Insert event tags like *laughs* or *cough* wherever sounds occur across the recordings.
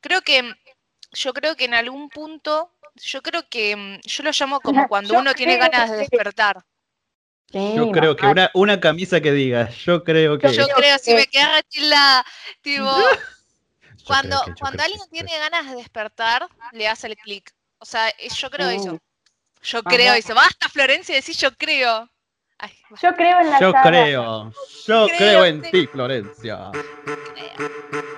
Creo que, yo creo que en algún punto, yo creo que, mm, yo lo llamo como cuando uno tiene ganas de despertar. yo creo que una, una camisa que diga, yo creo que. Yo creo, si me queda chila, tipo, cuando, cuando alguien tiene ganas de despertar, le hace el clic. O sea, yo creo eso. Yo creo eso. Basta, Florencia, decir yo creo. yo creo en la Yo creo. Yo creo, en ti, Florencia. Bienvenidas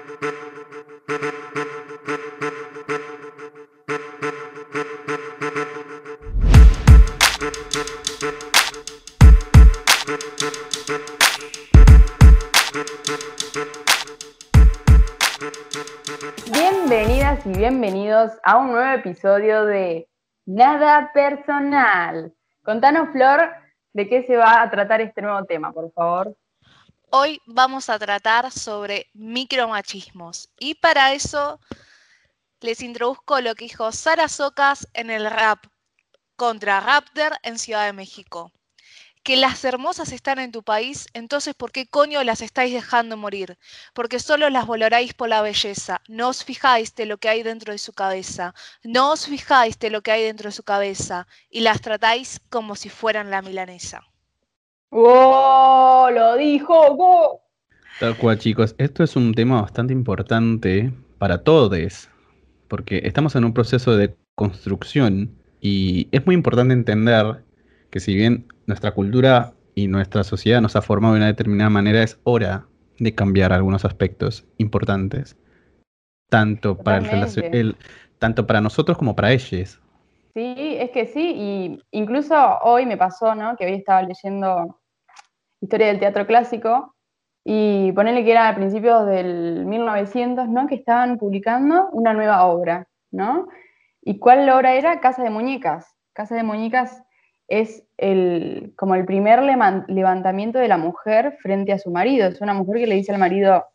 bienvenidos a un nuevo episodio de Nada Personal. Contanos, Flor, de qué se va a tratar este nuevo tema, por favor. Hoy vamos a tratar sobre micromachismos y para eso les introduzco lo que dijo Sara Socas en el rap contra Raptor en Ciudad de México que las hermosas están en tu país, entonces ¿por qué coño las estáis dejando morir? Porque solo las valoráis por la belleza, no os fijáis de lo que hay dentro de su cabeza, no os fijáis de lo que hay dentro de su cabeza y las tratáis como si fueran la milanesa. ¡Oh! Lo dijo. Tal cual, chicos. Esto es un tema bastante importante para todos, porque estamos en un proceso de construcción y es muy importante entender que si bien nuestra cultura y nuestra sociedad nos ha formado de una determinada manera, es hora de cambiar algunos aspectos importantes, tanto para, el, tanto para nosotros como para ellos. Sí, es que sí, y incluso hoy me pasó, ¿no? Que hoy estaba leyendo historia del teatro clásico y ponerle que era a principios del 1900, ¿no? Que estaban publicando una nueva obra, ¿no? ¿Y cuál obra era? Casa de Muñecas. Casa de Muñecas es el, como el primer levantamiento de la mujer frente a su marido. Es una mujer que le dice al marido,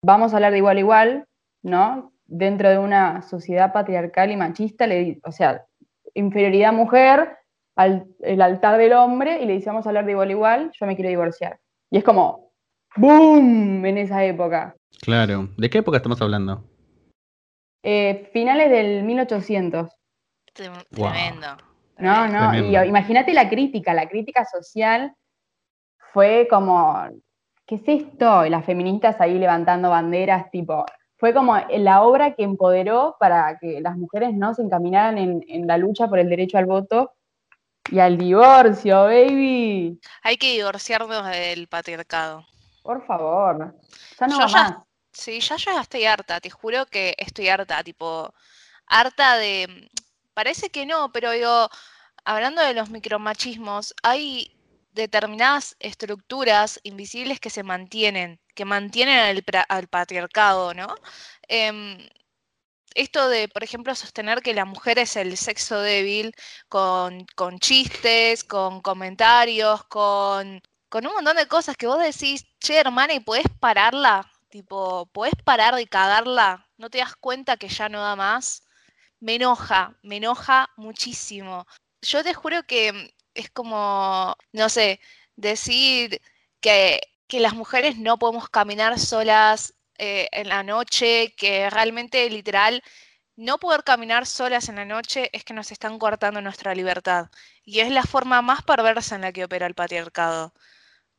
vamos a hablar de igual a igual, ¿no? Dentro de una sociedad patriarcal y machista, le, o sea, inferioridad mujer, al, el altar del hombre, y le dice, vamos a hablar de igual a igual, yo me quiero divorciar. Y es como, ¡boom! en esa época. Claro. ¿De qué época estamos hablando? Eh, finales del 1800. Tremendo. No, no, y imagínate la crítica, la crítica social fue como, ¿qué es esto? Y las feministas ahí levantando banderas, tipo, fue como la obra que empoderó para que las mujeres no se encaminaran en, la lucha por el derecho al voto y al divorcio, baby. Hay que divorciarnos del patriarcado. Por favor, ya no va más. Sí, ya yo ya estoy harta, te juro que estoy harta, tipo, harta de Parece que no, pero digo, hablando de los micromachismos, hay determinadas estructuras invisibles que se mantienen, que mantienen al, patriarcado, ¿no? Em, esto de, por ejemplo, sostener que la mujer es el sexo débil con, chistes, con comentarios, con, un montón de cosas que vos decís, che, hermana, ¿y podés pararla? Tipo, ¿podés parar de cagarla? ¿No te das cuenta que ya no da más? Me enoja, me enoja muchísimo. Yo te juro que es como, no sé, decir que, las mujeres no podemos caminar solas eh, en la noche, que realmente literal no poder caminar solas en la noche es que nos están cortando nuestra libertad. Y es la forma más perversa en la que opera el patriarcado,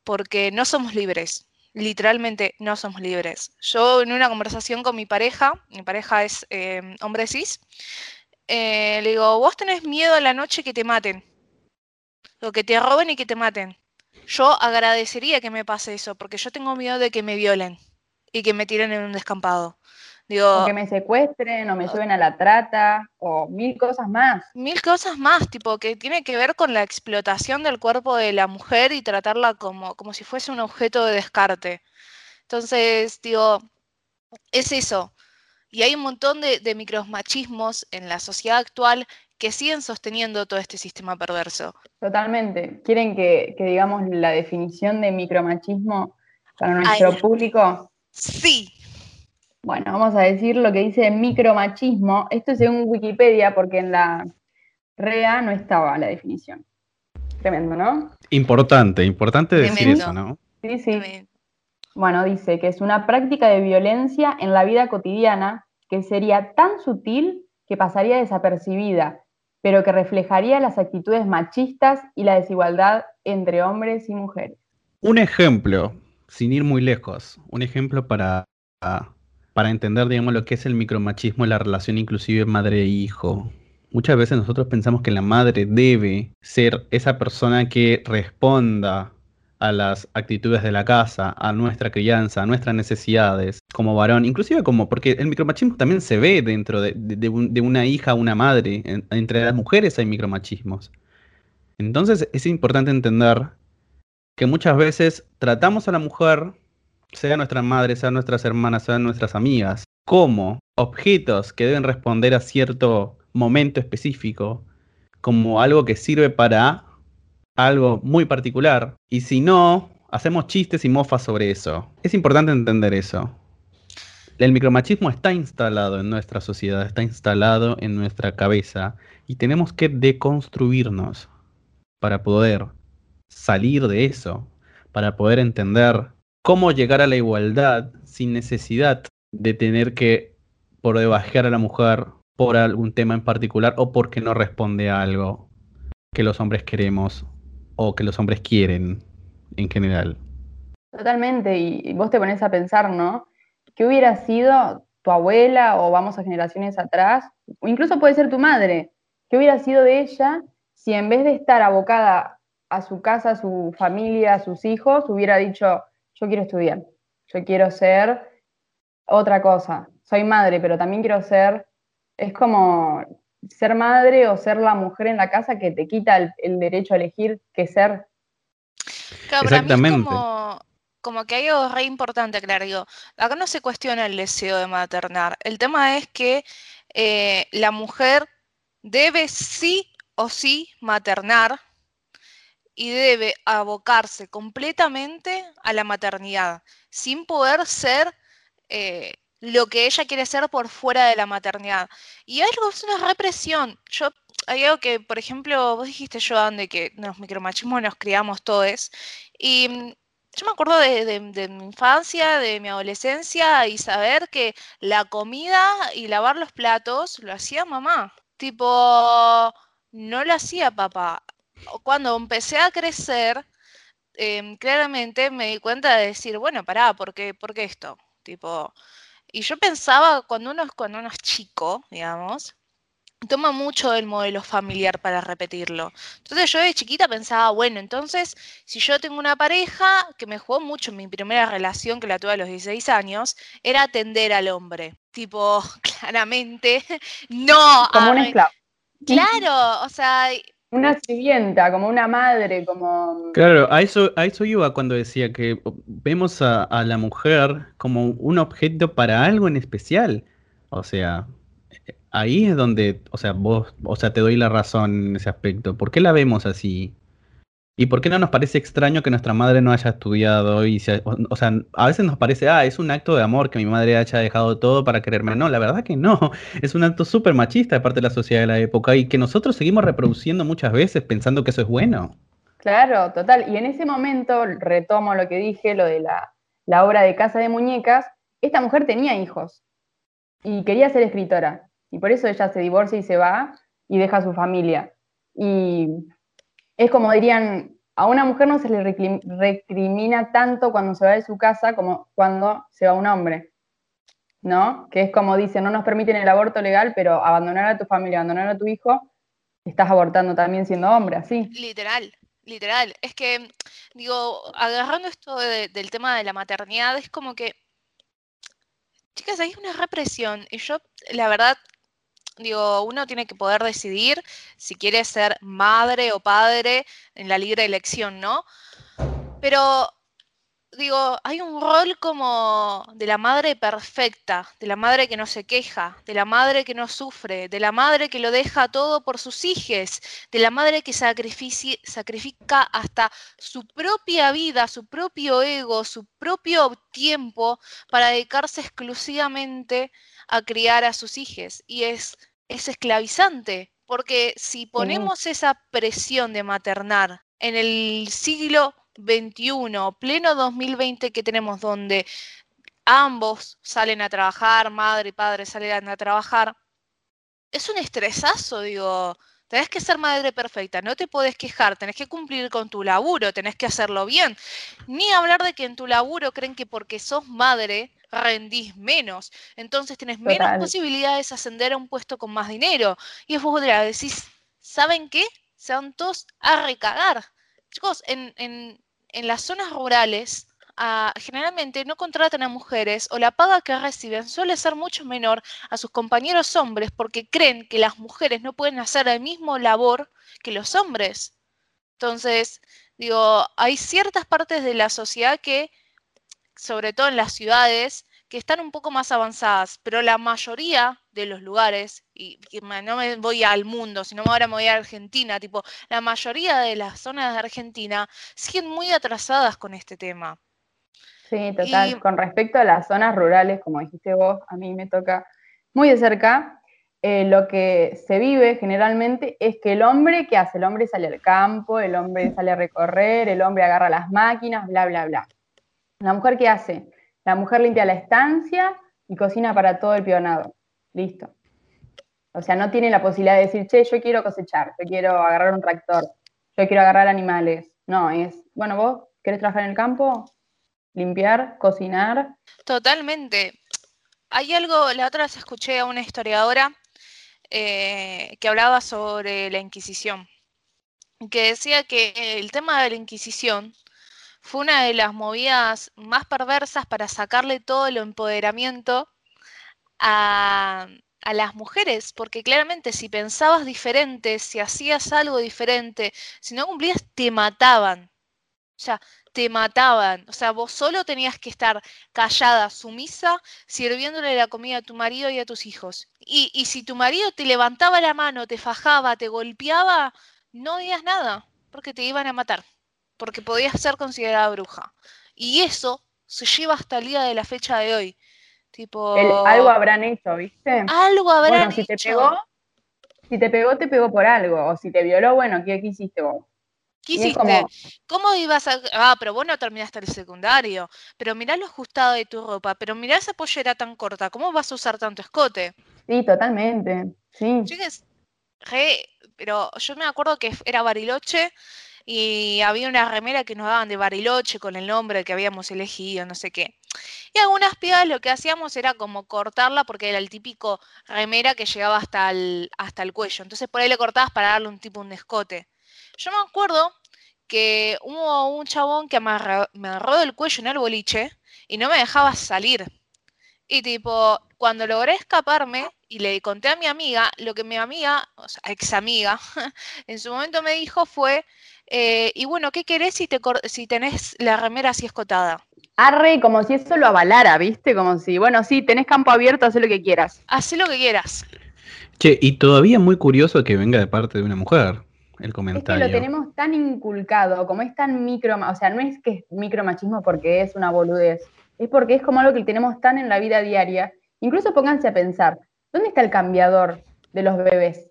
porque no somos libres literalmente no somos libres. Yo en una conversación con mi pareja, mi pareja es eh, hombre cis, eh, le digo, vos tenés miedo a la noche que te maten, o que te roben y que te maten. Yo agradecería que me pase eso, porque yo tengo miedo de que me violen y que me tiren en un descampado. Digo, o que me secuestren, o me lleven a la trata, o mil cosas más. Mil cosas más, tipo, que tiene que ver con la explotación del cuerpo de la mujer y tratarla como, como si fuese un objeto de descarte. Entonces, digo, es eso. Y hay un montón de, de micromachismos en la sociedad actual que siguen sosteniendo todo este sistema perverso. Totalmente. ¿Quieren que, digamos la definición de micromachismo para nuestro público? Sí, bueno, vamos a decir lo que dice micromachismo. Esto es según Wikipedia, porque en la REA no estaba la definición. Tremendo, ¿no? Importante, importante decir eso, ¿no? Sí, sí. Bueno, dice que es una práctica de violencia en la vida cotidiana que sería tan sutil que pasaría desapercibida, pero que reflejaría las actitudes machistas y la desigualdad entre hombres y mujeres. Un ejemplo, sin ir muy lejos, un ejemplo para, para entender, digamos, lo que es el micromachismo y la relación inclusive madre-hijo. Muchas veces nosotros pensamos que la madre debe ser esa persona que responda a las actitudes de la casa, a nuestra crianza, a nuestras necesidades como varón, inclusive como, porque el micromachismo también se ve dentro de, una hija, una madre, entre las mujeres hay micromachismos. Entonces es importante entender que muchas veces tratamos a la mujer, sea nuestra madre, sea nuestras hermanas, sean nuestras amigas, como objetos que deben responder a cierto momento específico, como algo que sirve para algo muy particular. Y si no, hacemos chistes y mofas sobre eso. Es importante entender eso. El micromachismo está instalado en nuestra sociedad, está instalado en nuestra cabeza y tenemos que deconstruirnos para poder salir de eso, para poder entender cómo llegar a la igualdad sin necesidad de tener que por debajear a la mujer por algún tema en particular o porque no responde a algo que los hombres queremos o que los hombres quieren en general. Totalmente, y vos te pones a pensar, ¿no? ¿Qué hubiera sido tu abuela o vamos a generaciones atrás? O incluso puede ser tu madre. ¿Qué hubiera sido de ella si en vez de estar abocada a su casa, a su familia, a sus hijos, hubiera dicho, yo quiero estudiar, yo quiero ser otra cosa, soy madre, pero también quiero ser, es como ser madre o ser la mujer en la casa que te quita el, derecho a elegir qué ser. Exactamente. como, que hay algo re importante, claro, digo, acá no se cuestiona el deseo de maternar, el tema es que eh, la mujer debe sí o sí maternar y debe abocarse completamente a la maternidad, sin poder ser eh, lo que ella quiere ser por fuera de la maternidad. Y algo es una represión. Yo, hay algo que, por ejemplo, vos dijiste, Joan, de que los micromachismos nos criamos todos. Y mm, yo me acuerdo de, mi infancia, de mi adolescencia, y saber que la comida y lavar los platos lo hacía mamá. Tipo, no lo hacía papá. Cuando empecé a crecer, em, claramente me di cuenta de decir, bueno, pará, ¿por qué, ¿por qué esto? Tipo, y yo pensaba, cuando uno, cuando uno es chico, digamos, toma mucho del modelo familiar para repetirlo. Entonces yo de chiquita pensaba, bueno, entonces si yo tengo una pareja que me jugó mucho en mi primera relación, que la tuve a los 16 años, era atender al hombre. Tipo, *laughs* claramente, no. Como un esclavo. Claro, o sea, una sirvienta, como una madre, como... Claro, a eso, a eso iba cuando decía que vemos a, la mujer como un objeto para algo en especial. O sea, ahí es donde, o sea, vos, o sea, te doy la razón en ese aspecto. ¿Por qué la vemos así? ¿Y por qué no nos parece extraño que nuestra madre no haya estudiado? Y o, sea, a veces nos parece, ah, es un acto de amor que mi madre haya dejado todo para quererme. No, la verdad que no. *laughs* Es un acto súper machista de parte de la sociedad de la época y que nosotros seguimos reproduciendo muchas veces pensando que eso es bueno. Claro, total. Y en ese momento, retomo lo que dije, lo de la, la obra de Casa de Muñecas, esta mujer tenía hijos y quería ser escritora. Y por eso ella se divorcia y se va y deja a su familia. Y es como dirían, a una mujer no se le recrimina tanto cuando se va de su casa como cuando se va un hombre, ¿no? Que es como dicen, no nos permiten el aborto legal, pero abandonar a tu familia, abandonar a tu hijo, estás abortando también siendo hombre, así. Literal, literal. Es que, digo, agarrando esto del tema de la maternidad, es como que, chicas, hay una represión. Y yo, la verdad, Digo, uno tiene que poder decidir si quiere ser madre o padre en la libre elección, ¿no? Pero, digo, hay un rol como de la madre perfecta, de la madre que no se queja, de la madre que no sufre, de la madre que lo deja todo por sus hijos, de la madre que sacrifica hasta su propia vida, su propio ego, su propio tiempo para dedicarse exclusivamente a criar a sus hijos. Y es es esclavizante, porque si ponemos esa presión de maternar en el siglo XXI, pleno 2020 que tenemos, donde ambos salen a trabajar, madre y padre salen a trabajar, es un estresazo, digo, tenés que ser madre perfecta, no te podés quejar, tenés que cumplir con tu laburo, tenés que hacerlo bien. Ni hablar de que en tu laburo creen que porque sos madre rendís menos, entonces tenés menos posibilidades de ascender a un puesto con más dinero. Y es vos decís, ¿saben qué? Se van todos a recagar. Chicos, en, en, en las zonas rurales generalmente no contratan a mujeres o la paga que reciben suele ser mucho menor a sus compañeros hombres porque creen que las mujeres no pueden hacer el mismo labor que los hombres. Entonces, digo, hay ciertas partes de la sociedad que, sobre todo en las ciudades, que están un poco más avanzadas, pero la mayoría de los lugares, y, no me voy al mundo, sino ahora me voy a Argentina, tipo, la mayoría de las zonas de Argentina siguen muy atrasadas con este tema. Sí, total. Con respecto a las zonas rurales, como dijiste vos, a mí me toca muy de cerca. Eh, lo que se vive generalmente es que el hombre, ¿qué hace? El hombre sale al campo, el hombre sale a recorrer, el hombre agarra las máquinas, bla, bla, bla. La mujer, ¿qué hace? La mujer limpia la estancia y cocina para todo el pionado. Listo. O sea, no tiene la posibilidad de decir, che, yo quiero cosechar, yo quiero agarrar un tractor, yo quiero agarrar animales. No, es, bueno, vos querés trabajar en el campo, limpiar, cocinar. Totalmente. Hay algo, la otra vez escuché a una historiadora eh, que hablaba sobre la Inquisición, que decía que el tema de la Inquisición fue una de las movidas más perversas para sacarle todo el empoderamiento a, a las mujeres, porque claramente si pensabas diferente, si hacías algo diferente, si no cumplías, te mataban. O sea, te mataban. O sea, vos solo tenías que estar callada, sumisa, sirviéndole la comida a tu marido y a tus hijos. Y, si tu marido te levantaba la mano, te fajaba, te golpeaba, no digas nada, porque te iban a matar, porque podías ser considerada bruja. Y eso se lleva hasta el día de la fecha de hoy. Tipo... algo habrán hecho, ¿viste? Algo habrán si Te pegó, si te pegó, te pegó por algo. O si te violó, bueno, ¿qué, qué hiciste vos? ¿Qué hiciste? ¿Cómo ibas a.? Ah, pero vos no terminaste el secundario. Pero mirá lo ajustado de tu ropa. Pero mirá esa pollera tan corta. ¿Cómo vas a usar tanto escote? Sí, totalmente. Sí. pero yo me acuerdo que era Bariloche y había una remera que nos daban de Bariloche con el nombre que habíamos elegido, no sé qué. Y algunas pibas lo que hacíamos era como cortarla porque era el típico remera que llegaba hasta el, hasta el cuello. Entonces por ahí le cortabas para darle un tipo un escote. Yo me acuerdo que hubo un chabón que me agarró, del cuello en el boliche y no me dejaba salir. Y tipo, cuando logré escaparme y le conté a mi amiga, lo que mi amiga, o sea, ex amiga, *laughs* en su momento me dijo fue, eh, y bueno, ¿qué querés si, te, si tenés la remera así escotada? Arre, como si eso lo avalara, ¿viste? Como si, bueno, sí, tenés campo abierto, haz lo que quieras. Haz lo que quieras. Che, y todavía muy curioso que venga de parte de una mujer el comentario. Es que lo tenemos tan inculcado, como es tan micro, o sea, no es que es micromachismo porque es una boludez, es porque es como algo que tenemos tan en la vida diaria. Incluso pónganse a pensar, ¿dónde está el cambiador de los bebés?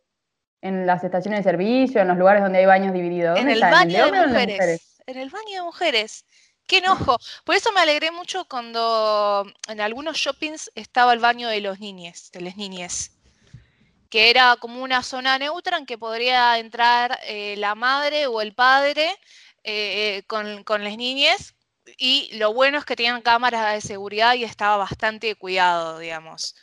¿En las estaciones de servicio, en los lugares donde hay baños divididos? En el baño de, mujeres. En el baño de mujeres. ¡Qué enojo! Por eso me alegré mucho cuando en algunos shoppings estaba el baño de los niñes, de las niñes que era como una zona neutra en que podría entrar eh, la madre o el padre eh, con, las niñas. Y lo bueno es que tenían cámaras de seguridad y estaba bastante cuidado, digamos.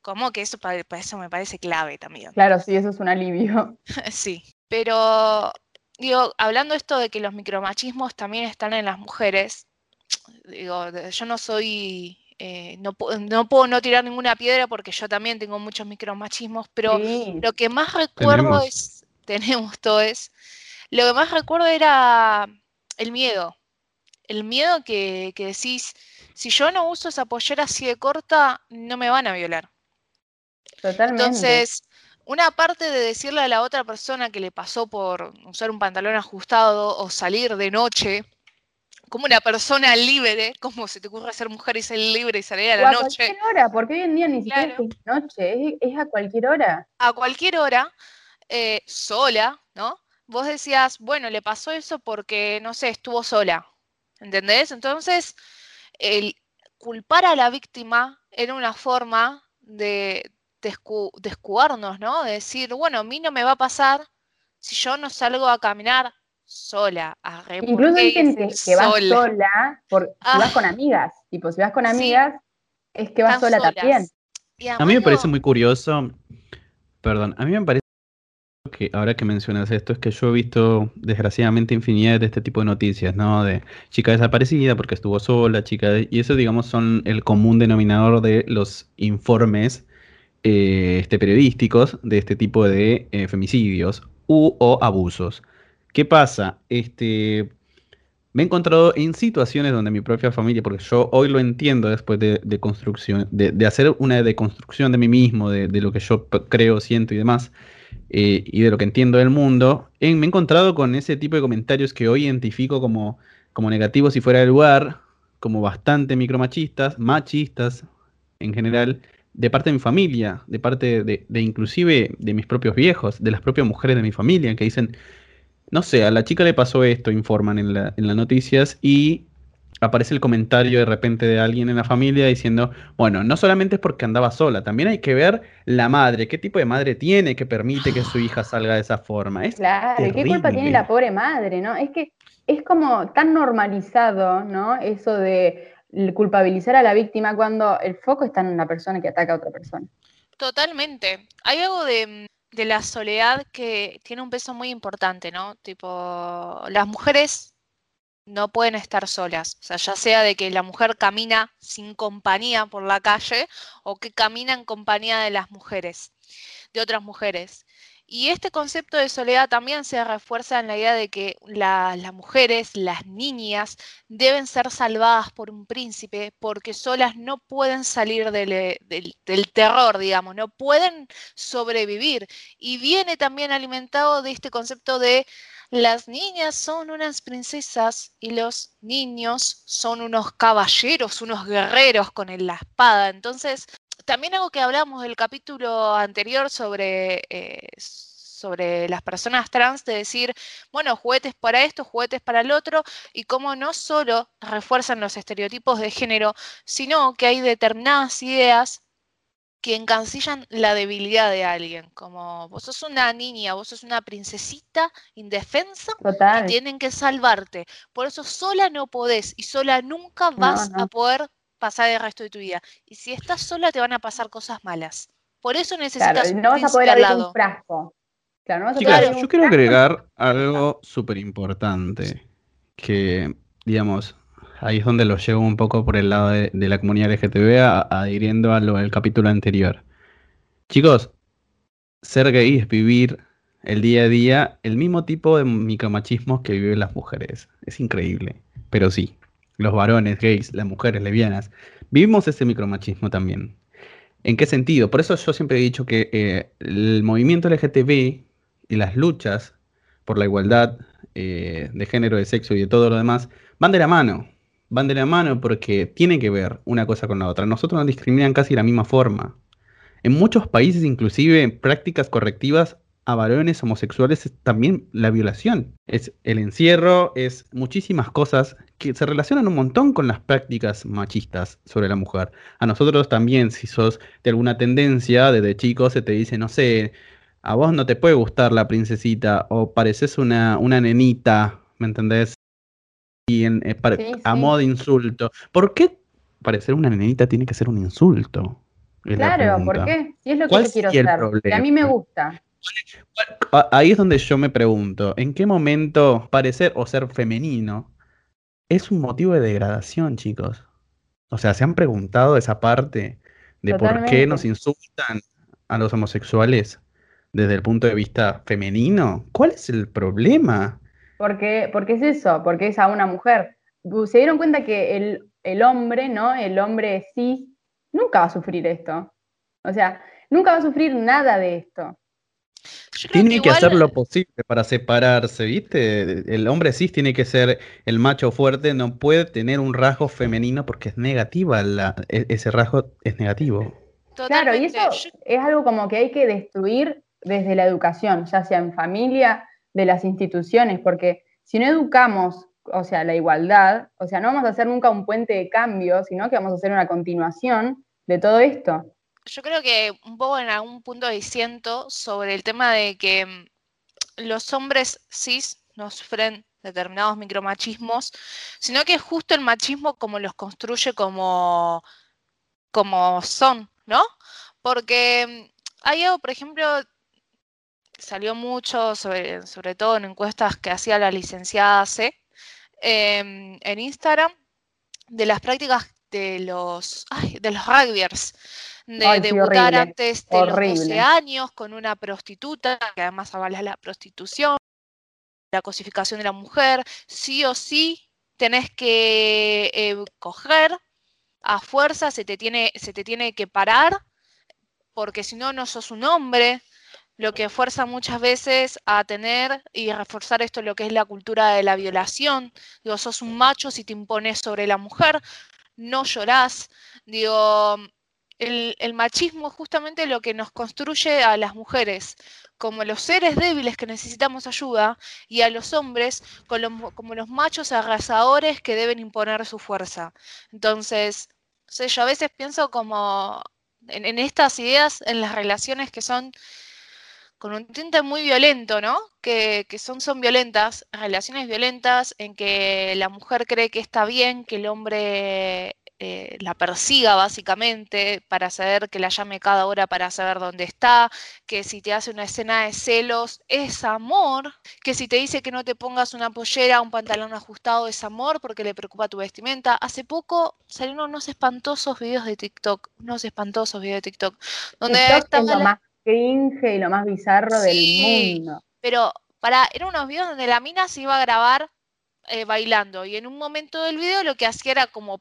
Como que eso para, eso me parece clave también. Claro, sí, eso es un alivio. *laughs* sí, pero digo, hablando esto de que los micromachismos también están en las mujeres, digo, yo no soy eh, no, no, puedo no tirar ninguna piedra porque yo también tengo muchos micromachismos, pero lo que más recuerdo es, *laughs* tenemos todo es, lo que más recuerdo era el miedo, el miedo que, decís, si yo no uso esa pollera así de corta, no me van a violar. Totalmente. Entonces, una parte de decirle a la otra persona que le pasó por usar un pantalón ajustado o salir de noche, como una persona libre, como se te ocurre ser mujer y ser libre y salir a la noche. A cualquier hora, porque hoy en día ni siquiera es noche, es, a cualquier hora. A cualquier hora, eh, sola, ¿no? Vos decías, bueno, le pasó eso porque, no sé, estuvo sola, ¿entendés? Entonces, culpar a la víctima era una forma de, descuarnos, ¿no? De decir, bueno, a mí no me va a pasar si yo no salgo a caminar sola. Incluso hay gente que va sola, por, si vas ah. con amigas. Tipo, si vas con amigas, es que vas sola también. A mí me parece muy curioso, perdón, a mí me parece que ahora que mencionas esto es que yo he visto desgraciadamente infinidad de este tipo de noticias, ¿no? De chica desaparecida porque estuvo sola, chica, y eso digamos son el común denominador de los informes eh, este, periodísticos de este tipo de eh, femicidios u o abusos. ¿Qué pasa? Este, me he encontrado en situaciones donde mi propia familia, porque yo hoy lo entiendo después de, construcción, de, hacer una deconstrucción de mí mismo, de, lo que yo creo, siento y demás, eh, y de lo que entiendo del mundo, me he encontrado con ese tipo de comentarios que hoy identifico como, como negativos y fuera de lugar, como bastante micromachistas, machistas en general, de parte de mi familia, de parte de, de, inclusive de mis propios viejos, de las propias mujeres de mi familia, que dicen, no sé, a la chica le pasó esto, informan en, la, en las noticias, y aparece el comentario de repente de alguien en la familia diciendo, bueno, no solamente es porque andaba sola, también hay que ver la madre, qué tipo de madre tiene que permite que su hija salga de esa forma. Es claro, ¿qué culpa tiene la pobre madre, no? Es que es como tan normalizado, ¿no? Eso de culpabilizar a la víctima cuando el foco está en una persona que ataca a otra persona. Totalmente. Hay algo de, de la soledad que tiene un peso muy importante, ¿no? Tipo, las mujeres no pueden estar solas. O sea, ya sea de que la mujer camina sin compañía por la calle o que camina en compañía de las mujeres, de otras mujeres. Y este concepto de soledad también se refuerza en la idea de que las mujeres, las niñas, deben ser salvadas por un príncipe porque solas no pueden salir del, del, terror, digamos, no pueden sobrevivir. Y viene también alimentado de este concepto de las niñas son unas princesas y los niños son unos caballeros, unos guerreros con la espada. Entonces, también algo que hablamos del capítulo anterior sobre, eh, sobre las personas trans, de decir, bueno, juguetes para esto, juguetes para el otro, y cómo no solo refuerzan los estereotipos de género, sino que hay determinadas ideas que encancillan la debilidad de alguien, como vos sos una niña, vos sos una princesita indefensa y tienen que salvarte. Por eso sola no podés y sola nunca vas a poder pasar el resto de tu vida. Y si estás sola te van a pasar cosas malas. Por eso necesitas no vas a poder abrir un frasco. yo quiero agregar algo súper importante que, digamos, ahí es donde lo llevo un poco por el lado de, la comunidad LGTB, adhiriendo a lo del capítulo anterior. Chicos, ser gay es vivir el día a día el mismo tipo de micromachismo que viven las mujeres. Es increíble. Pero sí, los varones gays, las mujeres lesbianas, vivimos ese micromachismo también. ¿En qué sentido? Por eso yo siempre he dicho que eh, el movimiento LGTB y las luchas por la igualdad eh, de género, de sexo y de todo lo demás van de la mano van de la mano porque tiene que ver una cosa con la otra. Nosotros nos discriminan casi de la misma forma. En muchos países, inclusive, prácticas correctivas a varones homosexuales es también la violación. Es el encierro, es muchísimas cosas que se relacionan un montón con las prácticas machistas sobre la mujer. A nosotros también, si sos de alguna tendencia, desde chico se te dice, no sé, a vos no te puede gustar la princesita o pareces una, una nenita, ¿me entendés? y en, eh, a modo de insulto. ¿Por qué parecer una nenita tiene que ser un insulto? claro, ¿por qué? Si es lo que yo quiero ser. a mí me gusta. Ahí es donde yo me pregunto, ¿en qué momento parecer o ser femenino es un motivo de degradación, chicos? O sea, ¿se han preguntado esa parte de por qué nos insultan a los homosexuales desde el punto de vista femenino? ¿Cuál es el problema? Porque, porque es eso, porque es a una mujer. Se dieron cuenta que el, hombre, ¿no? El hombre cis nunca va a sufrir esto. O sea, nunca va a sufrir nada de esto. Tiene que, hacer lo posible para separarse, ¿viste? El hombre cis tiene que ser el macho fuerte, no puede tener un rasgo femenino porque es negativa, la, e, ese rasgo es negativo. Claro, y eso es algo como que hay que destruir desde la educación, ya sea en familia, de las instituciones, porque si no educamos o sea, la igualdad, o sea, no vamos a hacer nunca un puente de cambio, sino que vamos a hacer una continuación de todo esto. Yo creo que un poco en algún punto diciendo sobre el tema de que mm, los hombres cis no sufren determinados micromachismos, sino que es justo el machismo como los construye como, como son, ¿no? Porque mm, hay algo, por ejemplo, salió mucho, sobre, sobre todo en encuestas que hacía la licenciada C, em, en Instagram, de las prácticas de los, de los rugbyers, de debutar antes de los 12 años con una prostituta, que además avala la prostitución, la cosificación de la mujer, sí o sí tenés que eh, coger a fuerza, se te, tiene, se te tiene que parar, porque si no, no sos un hombre, lo que fuerza muchas veces a tener y reforzar esto lo que es la cultura de la violación. Digo, sos un macho si te impones sobre la mujer, no llorás. Digo, el, machismo es justamente lo que nos construye a las mujeres como los seres débiles que necesitamos ayuda y a los hombres como los machos arrasadores que deben imponer su fuerza. Entonces, sé, yo a veces pienso como en, en estas ideas, en las relaciones que son con un tinte muy violento, ¿no? Que, son, son violentas, relaciones violentas en que la mujer cree que está bien que el hombre eh, la persiga básicamente para saber que la llame cada hora para saber dónde está, que si te hace una escena de celos es amor, que si te dice que no te pongas una pollera, un pantalón ajustado es amor porque le preocupa tu vestimenta. Hace poco salieron unos espantosos videos de TikTok, unos espantosos videos de TikTok, donde estaba cringe y lo más bizarro del mundo. Pero para, eran unos videos donde la mina se iba a grabar eh, bailando y en un momento del video lo que hacía era como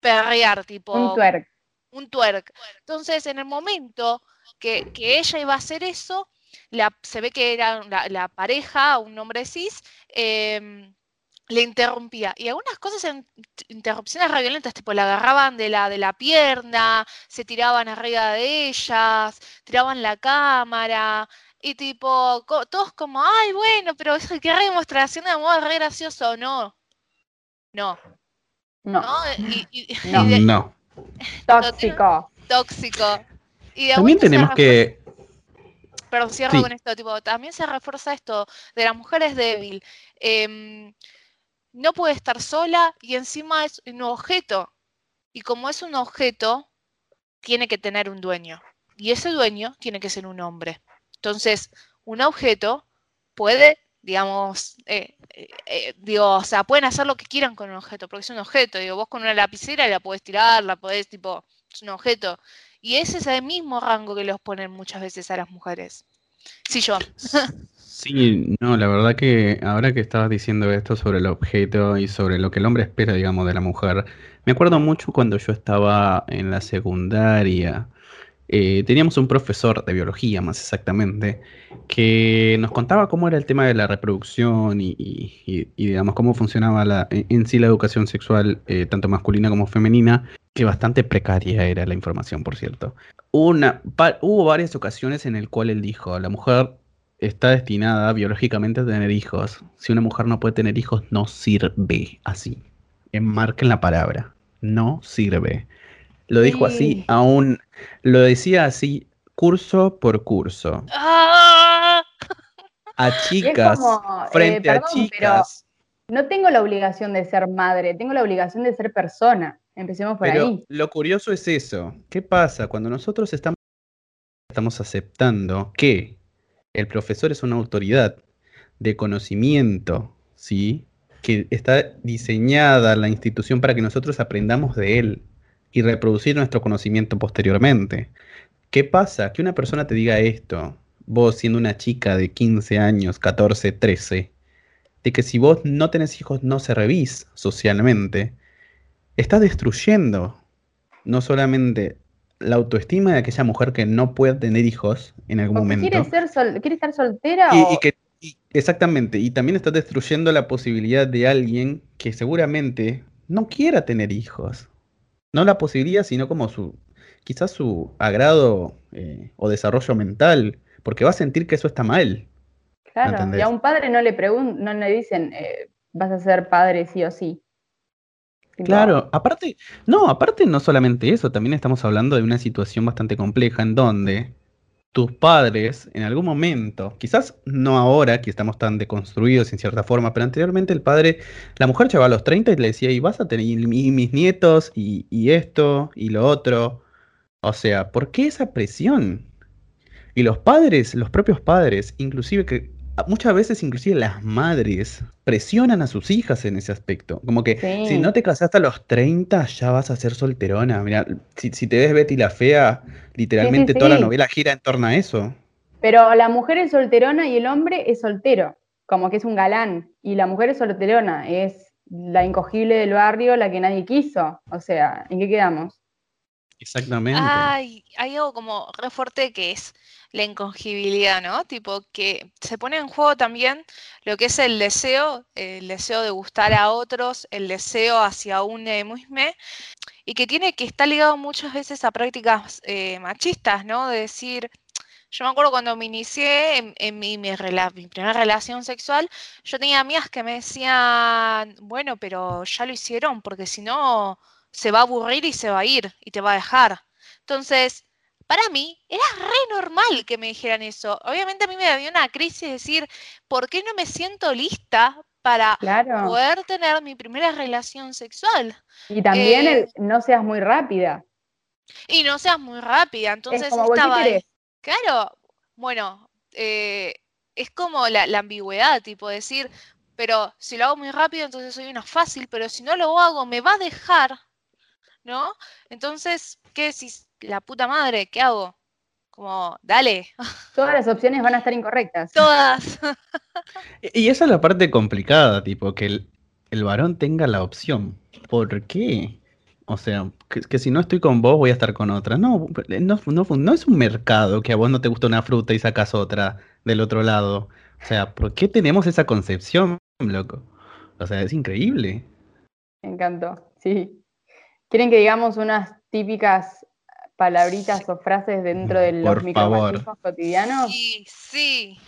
perrear, tipo... Un twerk. Un twerk. Entonces, en el momento que, ella iba a hacer eso, la, se ve que era la, pareja, un hombre cis, em, le interrumpía. Y algunas cosas, en, interrupciones re violentas, tipo la agarraban de la, de la pierna, se tiraban arriba de ellas, tiraban la cámara, y tipo, todos como, ay, bueno, pero qué demostración de amor, re gracioso, no. No. No. No. Tóxico. Tóxico. Y También tenemos que. Perdón, cierro con esto, tipo, también se refuerza esto de la mujer es débil. Eh, no puede estar sola y encima es un objeto. Y como es un objeto, tiene que tener un dueño. Y ese dueño tiene que ser un hombre. Entonces, un objeto puede, digamos, eh, eh, eh, digo, o sea, pueden hacer lo que quieran con un objeto, porque es un objeto. Digo, vos con una lapicera la podés tirar, la podés, tipo, es un objeto. Y ese es el mismo rango que los ponen muchas veces a las mujeres. Sí, yo. Sí, no, la verdad que ahora que estabas diciendo esto sobre el objeto y sobre lo que el hombre espera, digamos, de la mujer, me acuerdo mucho cuando yo estaba en la secundaria. Eh, teníamos un profesor de biología, más exactamente, que nos contaba cómo era el tema de la reproducción y, digamos, cómo funcionaba en sí la educación sexual, eh, tanto masculina como femenina, que bastante precaria era la información, por cierto. Una, hubo varias ocasiones en el cual él dijo, la mujer está destinada biológicamente a tener hijos. Si una mujer no puede tener hijos, no sirve así. Enmarquen la palabra. No sirve. Lo dijo así aún. Lo decía así curso por curso. Ah. A *laughs* chicas, eh, frente a chicas. no tengo la obligación de ser madre, tengo la obligación de ser persona. Empecemos por ahí. Lo curioso es eso. ¿Qué pasa cuando nosotros estamos, estamos aceptando que el profesor es una autoridad de conocimiento, ¿sí? Que está diseñada la institución para que nosotros aprendamos de él y reproducir nuestro conocimiento posteriormente. ¿Qué pasa? Que una persona te diga esto, vos siendo una chica de 15 años, 14, 13, de que si vos no tenés hijos no se revís socialmente, estás destruyendo no solamente la autoestima de aquella mujer que no puede tener hijos en algún momento. Quiere, ser quiere estar soltera y, que, exactamente, y también está destruyendo la posibilidad de alguien que seguramente no quiera tener hijos. No la posibilidad, sino como su, quizás su agrado eh, o desarrollo mental, porque va a sentir que eso está mal. Claro, y a un padre no le preguntan, no le dicen, eh, vas a ser padre sí o sí. Claro, aparte, no, aparte no solamente eso, también estamos hablando de una situación bastante compleja en donde tus padres en algún momento, quizás no ahora que estamos tan deconstruidos en cierta forma, pero anteriormente el padre, la mujer llegaba a los 30 y le decía, y vas a tener mis nietos y, y esto y lo otro. O sea, ¿por qué esa presión? Y los padres, los propios padres, inclusive que muchas veces inclusive las madres presionan a sus hijas en ese aspecto. Como que si no te casaste a los 30 ya vas a ser solterona. Mira, si, te ves Betty la Fea, literalmente toda la novela gira en torno a eso. Pero la mujer es solterona y el hombre es soltero, como que es un galán. Y la mujer es solterona, es la incogible del barrio, la que nadie quiso. O sea, ¿en qué quedamos? Exactamente. hay algo como re fuerte que es la incongibilidad, ¿no? Tipo que se pone en juego también lo que es el deseo, el deseo de gustar a otros, el deseo hacia un mismo, y que tiene que estar ligado muchas veces a prácticas eh, machistas, ¿no? De decir, yo me acuerdo cuando me inicié en, mi, mi, primera relación sexual, yo tenía amigas que me decían, bueno, pero ya lo hicieron, porque si no, se va a aburrir y se va a ir y te va a dejar. Entonces, para mí era re normal que me dijeran eso. Obviamente a mí me dio una crisis de decir, ¿por qué no me siento lista para poder tener mi primera relación sexual? Y también eh, no seas muy rápida. Y no seas muy rápida. Entonces estaba ahí. Claro, bueno, eh, es como la, la ambigüedad, tipo decir, pero si lo hago muy rápido, entonces soy una fácil, pero si no lo hago, me va a dejar, ¿no? Entonces, ¿qué decís? la puta madre, ¿qué hago? Como, dale. *laughs* Todas las opciones van a estar incorrectas. Todas. *laughs* y esa es la parte complicada, tipo, que el, varón tenga la opción. ¿Por qué? O sea, que, si no estoy con vos voy a estar con otra. No, no, no, es un mercado que a vos no te gusta una fruta y sacas otra del otro lado. O sea, ¿por qué tenemos esa concepción, loco? O sea, es increíble. Me encantó, sí. ¿Quieren que digamos unas típicas palabritas o frases dentro de los micromachismos cotidianos? Sí, sí.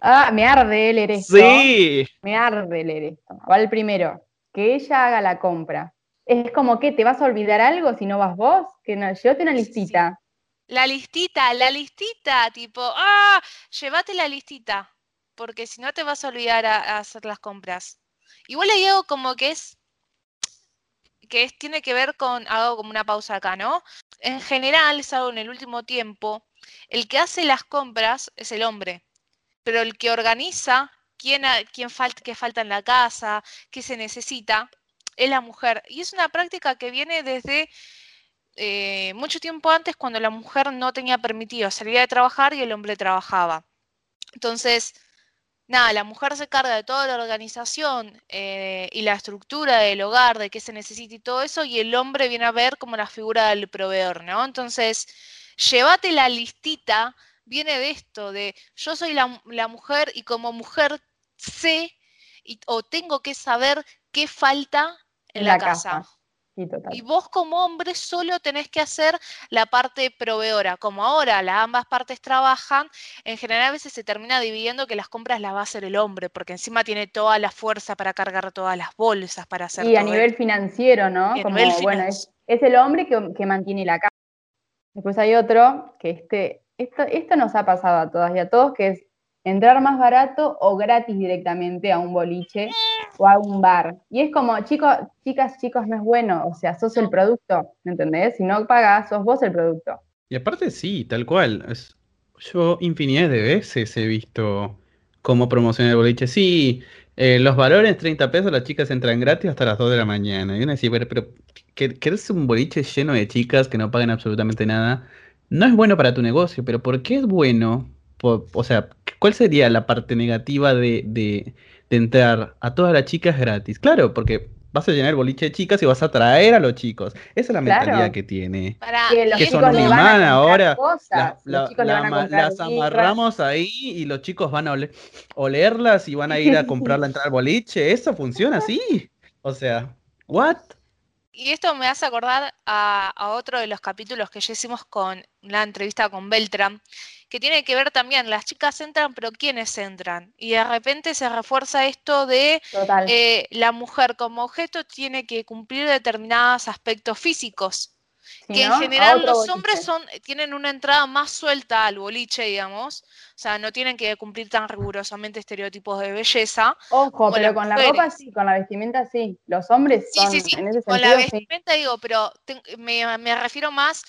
Ah, me arde leer esto. Sí. Me arde leer esto. Va el primero. Que ella haga la compra. Es como que te vas a olvidar algo si no vas vos. Que no, llévate una listita. La listita, la listita, tipo, ah, llévate la listita. Porque si no te vas a olvidar a, hacer las compras. Igual le digo como que es que tiene que ver con, hago como una pausa acá, ¿no? En general, es algo en el último tiempo, el que hace las compras es el hombre, pero el que organiza quién, quién falta, qué falta en la casa, qué se necesita, es la mujer. Y es una práctica que viene desde eh, mucho tiempo antes, cuando la mujer no tenía permitido salir de trabajar y el hombre trabajaba. Entonces, nada, la mujer se carga de toda la organización eh, y la estructura del hogar, de qué se necesita y todo eso, y el hombre viene a ver como la figura del proveedor, ¿no? Entonces, llévate la listita, viene de esto, de yo soy la, mujer y como mujer sé o tengo que saber qué falta en, la, casa. Y vos como hombre solo tenés que hacer la parte proveedora. Como ahora las ambas partes trabajan, en general a veces se termina dividiendo que las compras las va a hacer el hombre, porque encima tiene toda la fuerza para cargar todas las bolsas, para hacer... Y a nivel financiero, ¿no? Como, bueno, es, el hombre que, mantiene la casa. Después hay otro, que este, esto, esto nos ha pasado a todas y a todos, que es entrar más barato o gratis directamente a un boliche o a un bar. Y es como, chicos, chicas, chicos, no es bueno, o sea, sos el producto, ¿me entendés? Si no pagas, sos vos el producto. Y aparte sí, tal cual. Es, yo infinidad de veces he visto cómo promociona el boliche. Sí, eh, los valores 30 pesos, las chicas entran gratis hasta las 2 de la mañana. Y uno decía, pero, pero ¿querés un boliche lleno de chicas que no pagan absolutamente nada? No es bueno para tu negocio, pero ¿por qué es bueno? o sea, ¿cuál sería la parte negativa de, de, entrar a todas las chicas gratis? Claro, porque vas a llenar el boliche de chicas y vas a atraer a los chicos. Esa es la mentalidad que tiene. que, son humanas ahora. las amarramos ahí y los chicos van a olerlas y van a ir a comprar la *laughs* entrada al boliche. Eso funciona así. O sea, ¿what? Y esto me hace acordar a, otro de los capítulos que ya hicimos con la entrevista con Beltram, que tiene que ver también, las chicas entran, pero ¿quiénes entran? Y de repente se refuerza esto de eh, la mujer como objeto tiene que cumplir determinados aspectos físicos que en general los hombres son, tienen una entrada más suelta al boliche, digamos. O sea, no tienen que cumplir tan rigurosamente estereotipos de belleza. Ojo, pero con la ropa sí, con la vestimenta sí. Los hombres son, sí, sí, sí. en ese Con la vestimenta digo, pero me, refiero más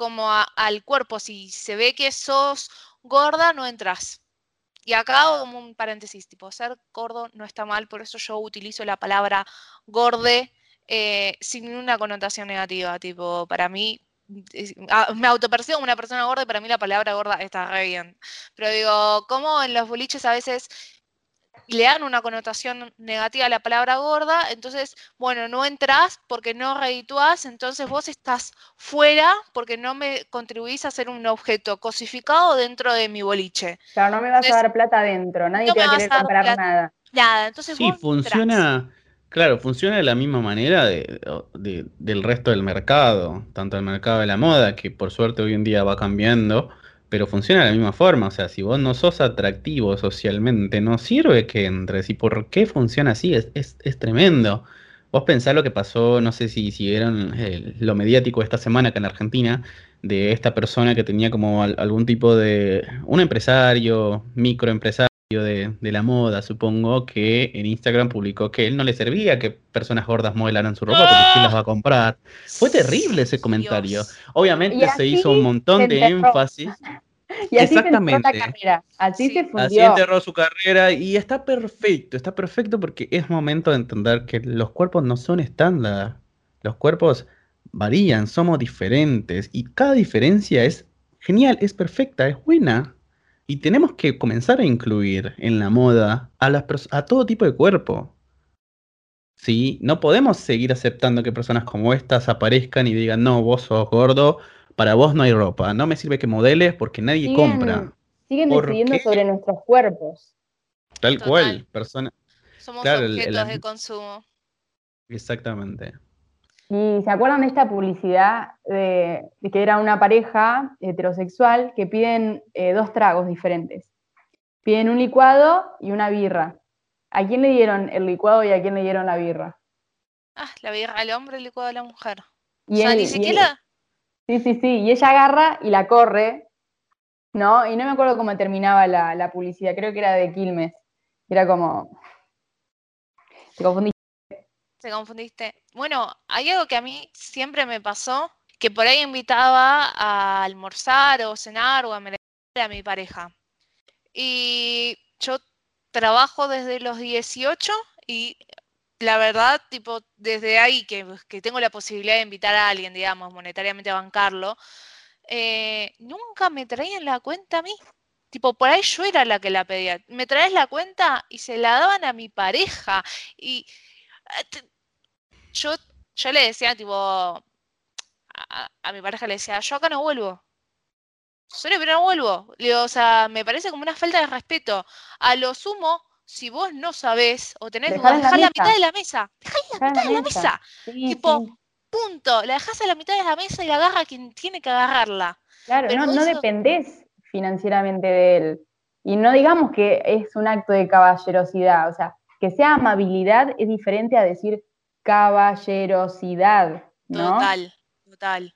como al cuerpo. Si se ve que sos gorda, no entras. Y acá como un paréntesis, tipo, ser gordo no está mal, por eso yo utilizo la palabra gorde eh, sin una connotación negativa. Tipo, para mí, me autopercibo como una persona gorda y para mí la palabra gorda está re bien. Pero digo, como en los boliches a veces le dan una connotación negativa a la palabra gorda, entonces, bueno, no entras porque no redituás, entonces vos estás fuera porque no me contribuís a ser un objeto cosificado dentro de mi boliche. Claro, no me vas a dar plata adentro, nadie te va a querer comprar nada. Nada, entonces sí, funciona. Claro, funciona de la misma manera del resto del mercado, tanto el mercado de la moda, que por suerte hoy en día va cambiando, pero funciona de la misma forma. O sea, si vos no sos atractivo socialmente, no sirve que entres. ¿Y por qué funciona así? Es, es, tremendo. Vos pensás lo que pasó, no sé si, si vieron eh, lo mediático esta semana acá en Argentina, de esta persona que tenía como algún tipo de, un empresario, microempresario de, la moda, supongo, que en Instagram publicó que él no le servía que personas gordas modelaran su ropa porque quién las va a comprar. Fue terrible ese comentario. Obviamente se hizo un montón de énfasis. *laughs* Y así Exactamente. Se carrera. Así se fundió. Así enterró su carrera y está perfecto, está perfecto porque es momento de entender que los cuerpos no son estándar. Los cuerpos varían, somos diferentes y cada diferencia es genial, es perfecta, es buena. Y tenemos que comenzar a incluir en la moda a, las a todo tipo de cuerpo. ¿Sí? No podemos seguir aceptando que personas como estas aparezcan y digan, no, vos sos gordo, para vos no hay ropa. No me sirve que modeles porque nadie compra. Siguen decidiendo sobre nuestros cuerpos. Tal cual, persona. Somos objetos de consumo. Exactamente. ¿Y se acuerdan de esta publicidad de, que era una pareja heterosexual que piden eh, dos tragos diferentes? Piden un licuado y una birra. ¿A quién le dieron el licuado y a quién le dieron la birra? Ah, la birra al hombre, el licuado a la mujer. Y o sea, ni siquiera. sí, sí, sí. Y ella agarra y la corre, ¿no? Y no me acuerdo cómo terminaba la, la publicidad, creo que era de Quilmes. Era como. Te confundí. Te confundiste. Bueno, hay algo que a mí siempre me pasó, que por ahí invitaba a almorzar o cenar o a merendar a mi pareja. Y yo trabajo desde los 18 y la verdad, tipo, desde ahí que, tengo la posibilidad de invitar a alguien, digamos, monetariamente a bancarlo, eh, nunca me traían la cuenta a mí. Tipo, por ahí yo era la que la pedía. Me traes la cuenta y se la daban a mi pareja. Y yo, yo le decía, tipo, a, mi pareja le decía, yo acá no vuelvo. Sorry, pero no vuelvo. Le digo, o sea, me parece como una falta de respeto. A lo sumo, si vos no sabés o tenés dudas, dejá la, mitad de la mesa. Dejá la mitad de la mesa. tipo, punto. La dejás a la mitad de la mesa y la agarra quien tiene que agarrarla. Claro, no, no dependés financieramente de él. Y no digamos que es un acto de caballerosidad. O sea, que sea amabilidad es diferente a decir, caballerosidad, ¿no? Total, total.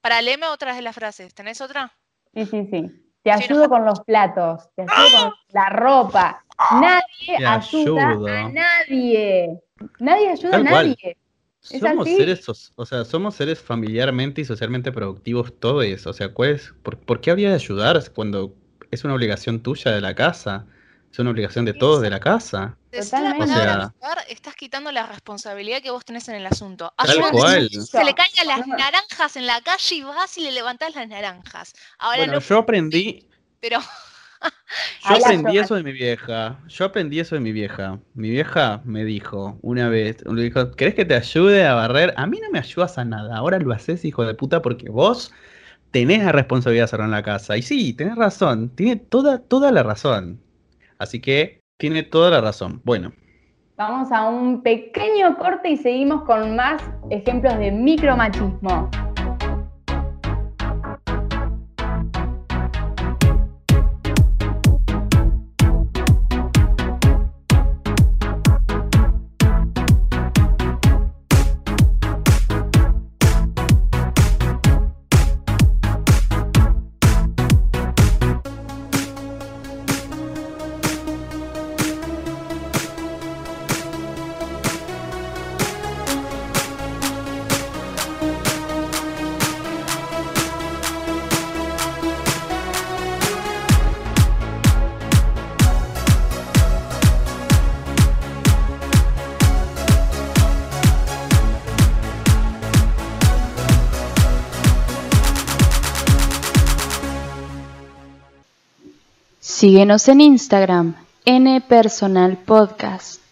Para léeme otras de las frases. ¿Tenés otra? Sí, sí, sí. Te ayudo con los platos, te ayudo con la ropa. Nadie ayuda a nadie. Nadie ayuda a nadie. Somos seres, o sea, somos seres familiarmente y socialmente productivos todos. O sea, ¿por, ¿por qué habría de ayudar cuando es una obligación tuya de la casa? Es una obligación de todos de la casa. estás quitando la responsabilidad que vos tenés en el asunto. Tal Se le caigan las naranjas en la calle y vas y le levantás las naranjas. Ahora bueno, yo aprendí. *laughs* Pero. yo aprendí eso de mi vieja. Yo aprendí eso de mi vieja. Mi vieja me dijo una vez, me dijo, ¿querés que te ayude a barrer? A mí no me ayudas a nada. Ahora lo haces, hijo de puta, porque vos tenés la responsabilidad de hacerlo en la casa. Y sí, tenés razón. Tiene toda, toda la razón. Así que tiene toda la razón. Bueno, Vamos a un pequeño corte y seguimos con más ejemplos de micromachismo. Síguenos en Instagram, npersonalpodcast.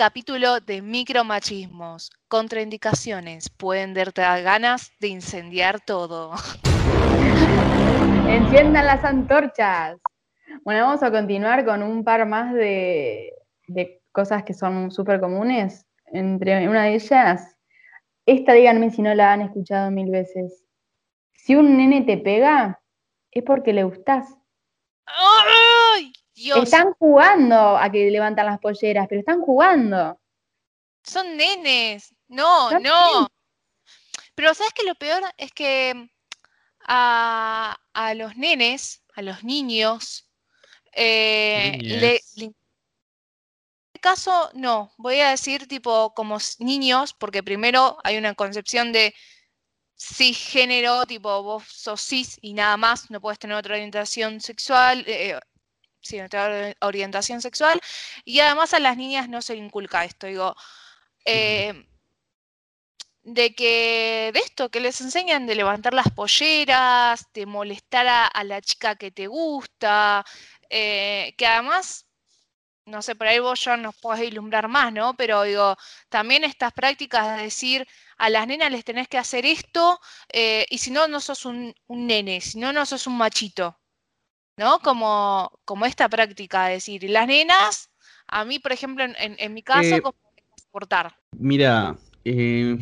Capítulo de micromachismos. Contraindicaciones. Pueden darte ganas de incendiar todo. *laughs* Enciendan las antorchas. Bueno, vamos a continuar con un par más de, cosas que son súper comunes. Entre una de ellas, esta díganme si no la han escuchado mil veces. Si un nene te pega, es porque le gustás. Están jugando a que levantan las polleras, pero están jugando. Son nenes. No, no. Pero ¿sabes qué? Lo peor es que a, los nenes, a los niños, eh, le, en este caso no, voy a decir tipo como niños, porque primero hay una concepción de cisgénero, tipo vos sos cis y nada más, no puedes tener otra orientación sexual, eh, sí, orientación sexual, y además a las niñas no se inculca esto, digo, eh, de que, de esto, que les enseñan de levantar las polleras, de molestar a, la chica que te gusta, eh, que además, no sé, por ahí vos ya nos podés ilumbrar más, ¿no? Pero digo, también estas prácticas de decir, a las nenas les tenés que hacer esto, eh, y si no, no sos un, un nene, si no, no sos un machito. ¿No? Como, como esta práctica, de decir, las nenas, a mí, por ejemplo, en, en- en mi caso, Eh, como soportar. Mira, eh,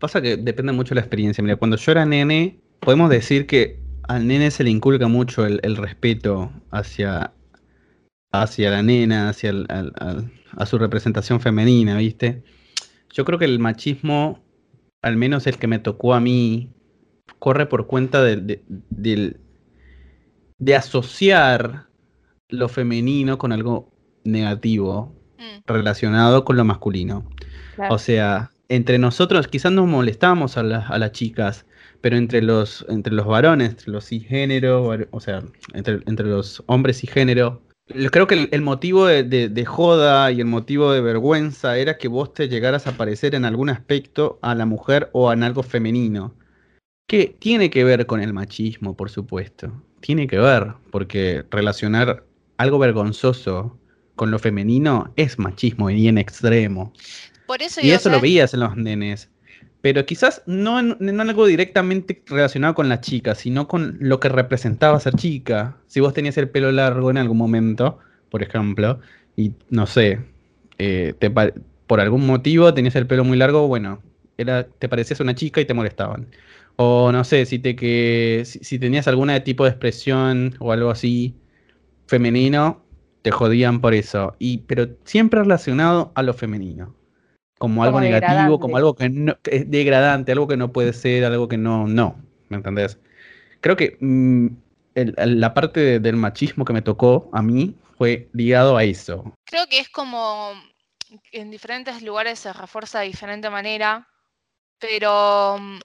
pasa que depende mucho de la experiencia. Mira, cuando yo era nene, podemos decir que al nene se le inculca mucho el, el respeto hacia, hacia la nena, hacia el- al- al- a su representación femenina, ¿viste? Yo creo que el machismo, al menos el que me tocó a mí, corre por cuenta de, de- del- de asociar lo femenino con algo negativo Mm, relacionado con lo masculino. Claro. O sea, entre nosotros quizás nos molestábamos a, las- a las chicas, pero entre los, entre los varones, entre los cisgénero, o sea, entre, entre los hombres cisgénero, creo que el, el motivo de, de- de joda y el motivo de vergüenza era que vos te llegaras a parecer en algún aspecto a la mujer o en algo femenino. Que tiene que ver con el machismo, por supuesto. Tiene que ver, porque relacionar algo vergonzoso con lo femenino es machismo y en extremo. Por eso Y eso lo veías en los nenes. Pero quizás no en, algo directamente relacionado con la chica, sino con lo que representaba ser chica. Si vos tenías el pelo largo en algún momento, por ejemplo, y no sé, eh, te por algún motivo tenías el pelo muy largo, bueno, era, te parecías una chica y te molestaban. O no sé, si, te que, si, si tenías algún tipo de expresión o algo así femenino, te jodían por eso. Y, pero siempre relacionado a lo femenino. Como algo negativo, como algo que, no, es degradante, algo que no puede ser, algo que no, no. ¿Me entendés? Creo que mm, el- la parte de- del machismo que me tocó a mí fue ligado a eso. Creo que es como en diferentes lugares se refuerza de diferente manera, pero mm,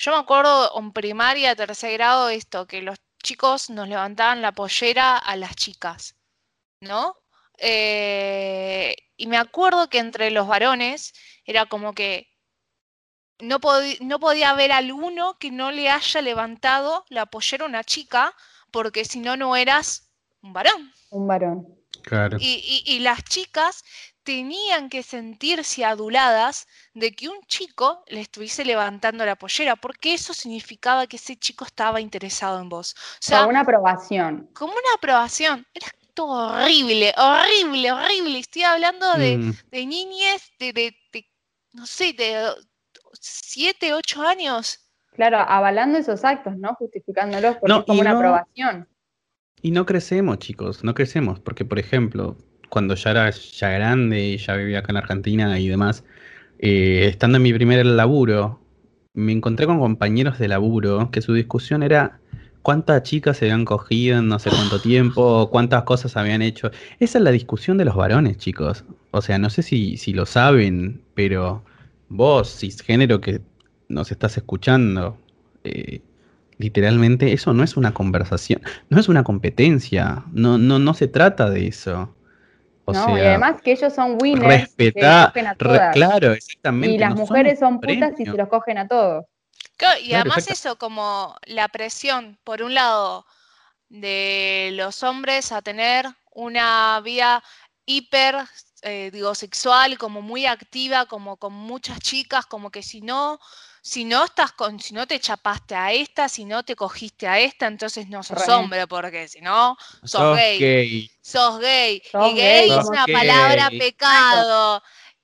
yo me acuerdo en primaria, tercer grado, esto, que los chicos nos levantaban la pollera a las chicas, ¿no? Eh, y me acuerdo que entre los varones era como que no, no podía haber alguno que no le haya levantado la pollera a una chica, porque si no, no eras un varón. Un varón. Claro. Y, y- y las chicas tenían que sentirse aduladas de que un chico le estuviese levantando la pollera, porque eso significaba que ese chico estaba interesado en vos. O sea, Con una aprobación. como una aprobación. Era todo horrible, horrible, horrible. Estoy hablando de, Mm, de niñez de, de- de, no sé, de 7, 8 años. Claro, avalando esos actos, ¿no? Justificándolos porque No, es como una no- aprobación. Y no crecemos, chicos, no crecemos, porque por ejemplo, cuando ya era ya grande y ya vivía acá en Argentina y demás, eh, estando en mi primer laburo, me encontré con compañeros de laburo que su discusión era cuántas chicas se habían cogido en no sé cuánto *laughs* tiempo, cuántas cosas habían hecho. Esa es la discusión de los varones, chicos. O sea, no sé si, si lo saben, pero vos, cisgénero que nos estás escuchando, eh, literalmente eso no es una conversación, no es una competencia, no, no, no se trata de eso. O ¿no? y además que ellos son winners, que re- claro, exactamente. y las no mujeres son putas y se los cogen a todos. Claro, y Claro, además eso, como la presión, por un lado, de los hombres a tener una vida hiper, eh, digo, sexual, como muy activa, como con muchas chicas, como que si no, si no estás con, si no te chapaste a esta, si no te cogiste a esta, entonces no sos Re. hombre, porque si no, sos, Sos gay, gay. sos gay. Sos y gay, gay, es una gay. palabra pecado.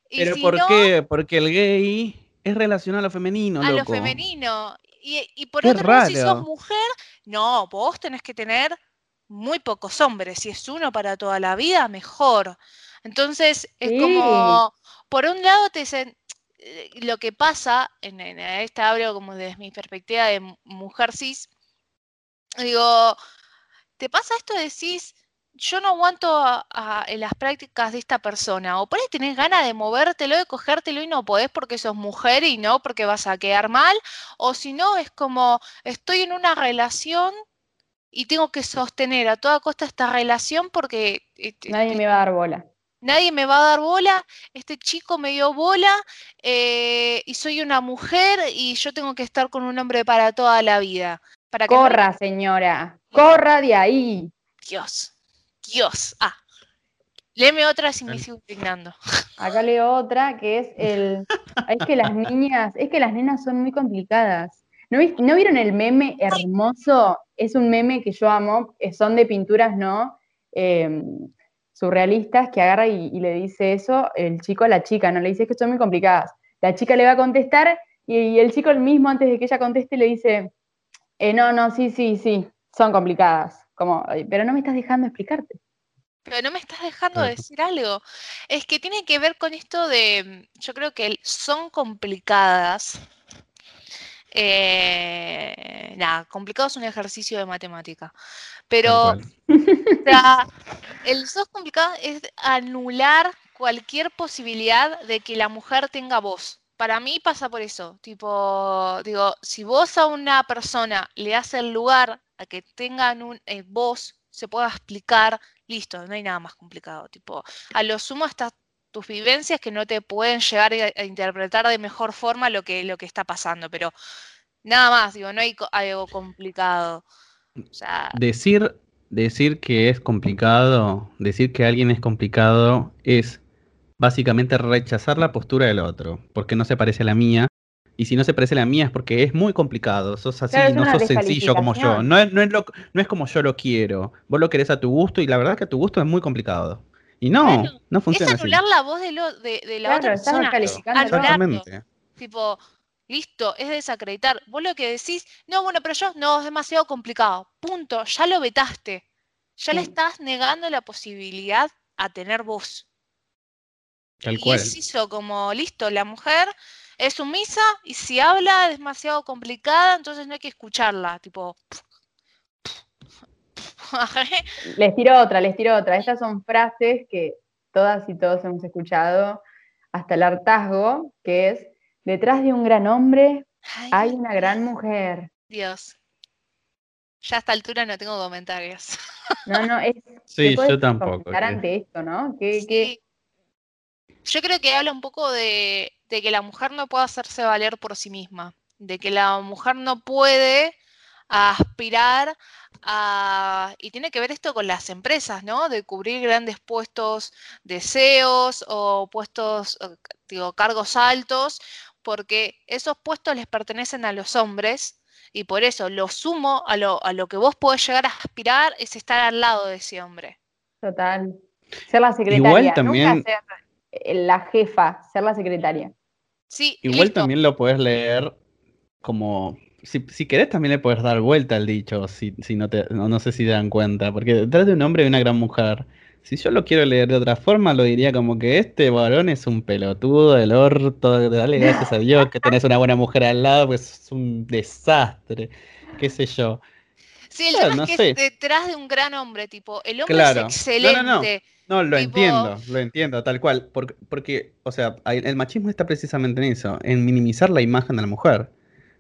Y Pero si ¿por no, qué? Porque el gay es relacionado a lo femenino, a lo femenino. Y, y por Qué otro lado, si sos mujer, no, vos tenés que tener muy pocos hombres. Si es uno para toda la vida, mejor. Entonces, es Sí. como, por un lado, te dicen, lo que pasa, en, en esta hablo como desde mi perspectiva de mu- mujer cis, digo, te pasa esto, decís, yo no aguanto a- las prácticas de esta persona, o por ahí tenés ganas de movértelo, de cogértelo y no podés porque sos mujer y no porque vas a quedar mal, o si no, es como, estoy en una relación y tengo que sostener a toda costa esta relación porque eh, eh, Nadie me va a dar bola. Nadie me va a dar bola, este chico me dio bola eh, y soy una mujer y yo tengo que estar con un hombre para toda la vida. Para que no le- Corra, señora. Corra de ahí. Dios, Dios. Ah, léeme otra si me sigo indignando. *laughs* Acá leo otra que es el. Es que las niñas, es que las nenas son muy complicadas. ¿No, no vieron el meme hermoso? Es un meme que yo amo, eh, son de pinturas, ¿no? Eh, surrealistas, que agarra y, y le dice eso el chico a la chica, ¿no? Le dice "Es que son muy complicadas. La chica le va a contestar y, y el chico el mismo, antes de que ella conteste, le dice, "Eh, no, no, sí, sí, sí, son complicadas. Como, "Ay, pero no me estás dejando explicarte. Pero no me estás dejando decir algo. Es que tiene que ver con esto de, yo creo que el son complicadas. Eh, nada, complicado es un ejercicio de matemática. Pero o sea, el sos complicado es anular cualquier posibilidad de que la mujer tenga voz. Para mí pasa por eso. Tipo, digo, si vos a una persona le das el lugar a que tengan un eh, voz, se pueda explicar, listo, no hay nada más complicado. Tipo, a lo sumo hasta tus vivencias que no te pueden llegar a, a interpretar de mejor forma lo que, lo que está pasando, pero nada más, digo, no hay co- algo complicado. O sea, Decir, decir que es complicado, decir que alguien es complicado es básicamente rechazar la postura del otro, porque no se parece a la mía. Y si no se parece a la mía es porque es muy complicado, sos así, Claro, no sos sencillo como yo. No es, no, es lo- no es como yo lo quiero. Vos lo querés a tu gusto y la verdad es que a tu gusto es muy complicado. Y no, Claro, no es funciona así. anular la voz de, lo, de, de la Claro, otra persona. Anularlo. Exactamente. Tipo, listo, es desacreditar. Vos lo que decís, no, bueno, pero yo no, es demasiado complicado. Punto, ya lo vetaste. Ya le estás negando la posibilidad a tener voz. Tal y cual. es eso, como, listo, la mujer es sumisa y si habla es demasiado complicada, entonces no hay que escucharla. Tipo, Les tiro otra, les tiro otra. Estas son frases que todas y todos hemos escuchado hasta el hartazgo, que es, detrás de un gran hombre Ay, hay una gran mujer. Dios. Ya a esta altura no tengo comentarios. No, no, es... *laughs* Sí, ¿te podés yo tampoco. que- ante esto, ¿no? Que, que- Sí. Yo creo que habla un poco de, de que la mujer no puede hacerse valer por sí misma, de que la mujer no puede aspirar a... Y tiene que ver esto con las empresas, ¿no? De cubrir grandes puestos de CEOs o puestos, eh, digo, cargos altos, porque esos puestos les pertenecen a los hombres y por eso lo sumo a lo, a lo que vos podés llegar a aspirar es estar al lado de ese hombre. Total. Ser la secretaria. Igual nunca también- ser eh, la jefa, ser la secretaria. Sí, Igual listo. también lo puedes leer como. Si, si querés, también le puedes dar vuelta al dicho, si, si no, te, no, no sé si te dan cuenta. Porque detrás de un hombre hay una gran mujer. Si yo lo quiero leer de otra forma, lo diría como que este varón es un pelotudo del orto. Dale gracias a Dios que tenés una buena mujer al lado, pues es un desastre. Qué sé yo. Sí, el Claro, tema no es que es detrás de un gran hombre, tipo, el hombre Claro. es No, no, no. excelente. No, lo Tipo- entiendo, lo entiendo, tal cual. Porque, porque, o sea, el machismo está precisamente en eso, en minimizar la imagen de la mujer.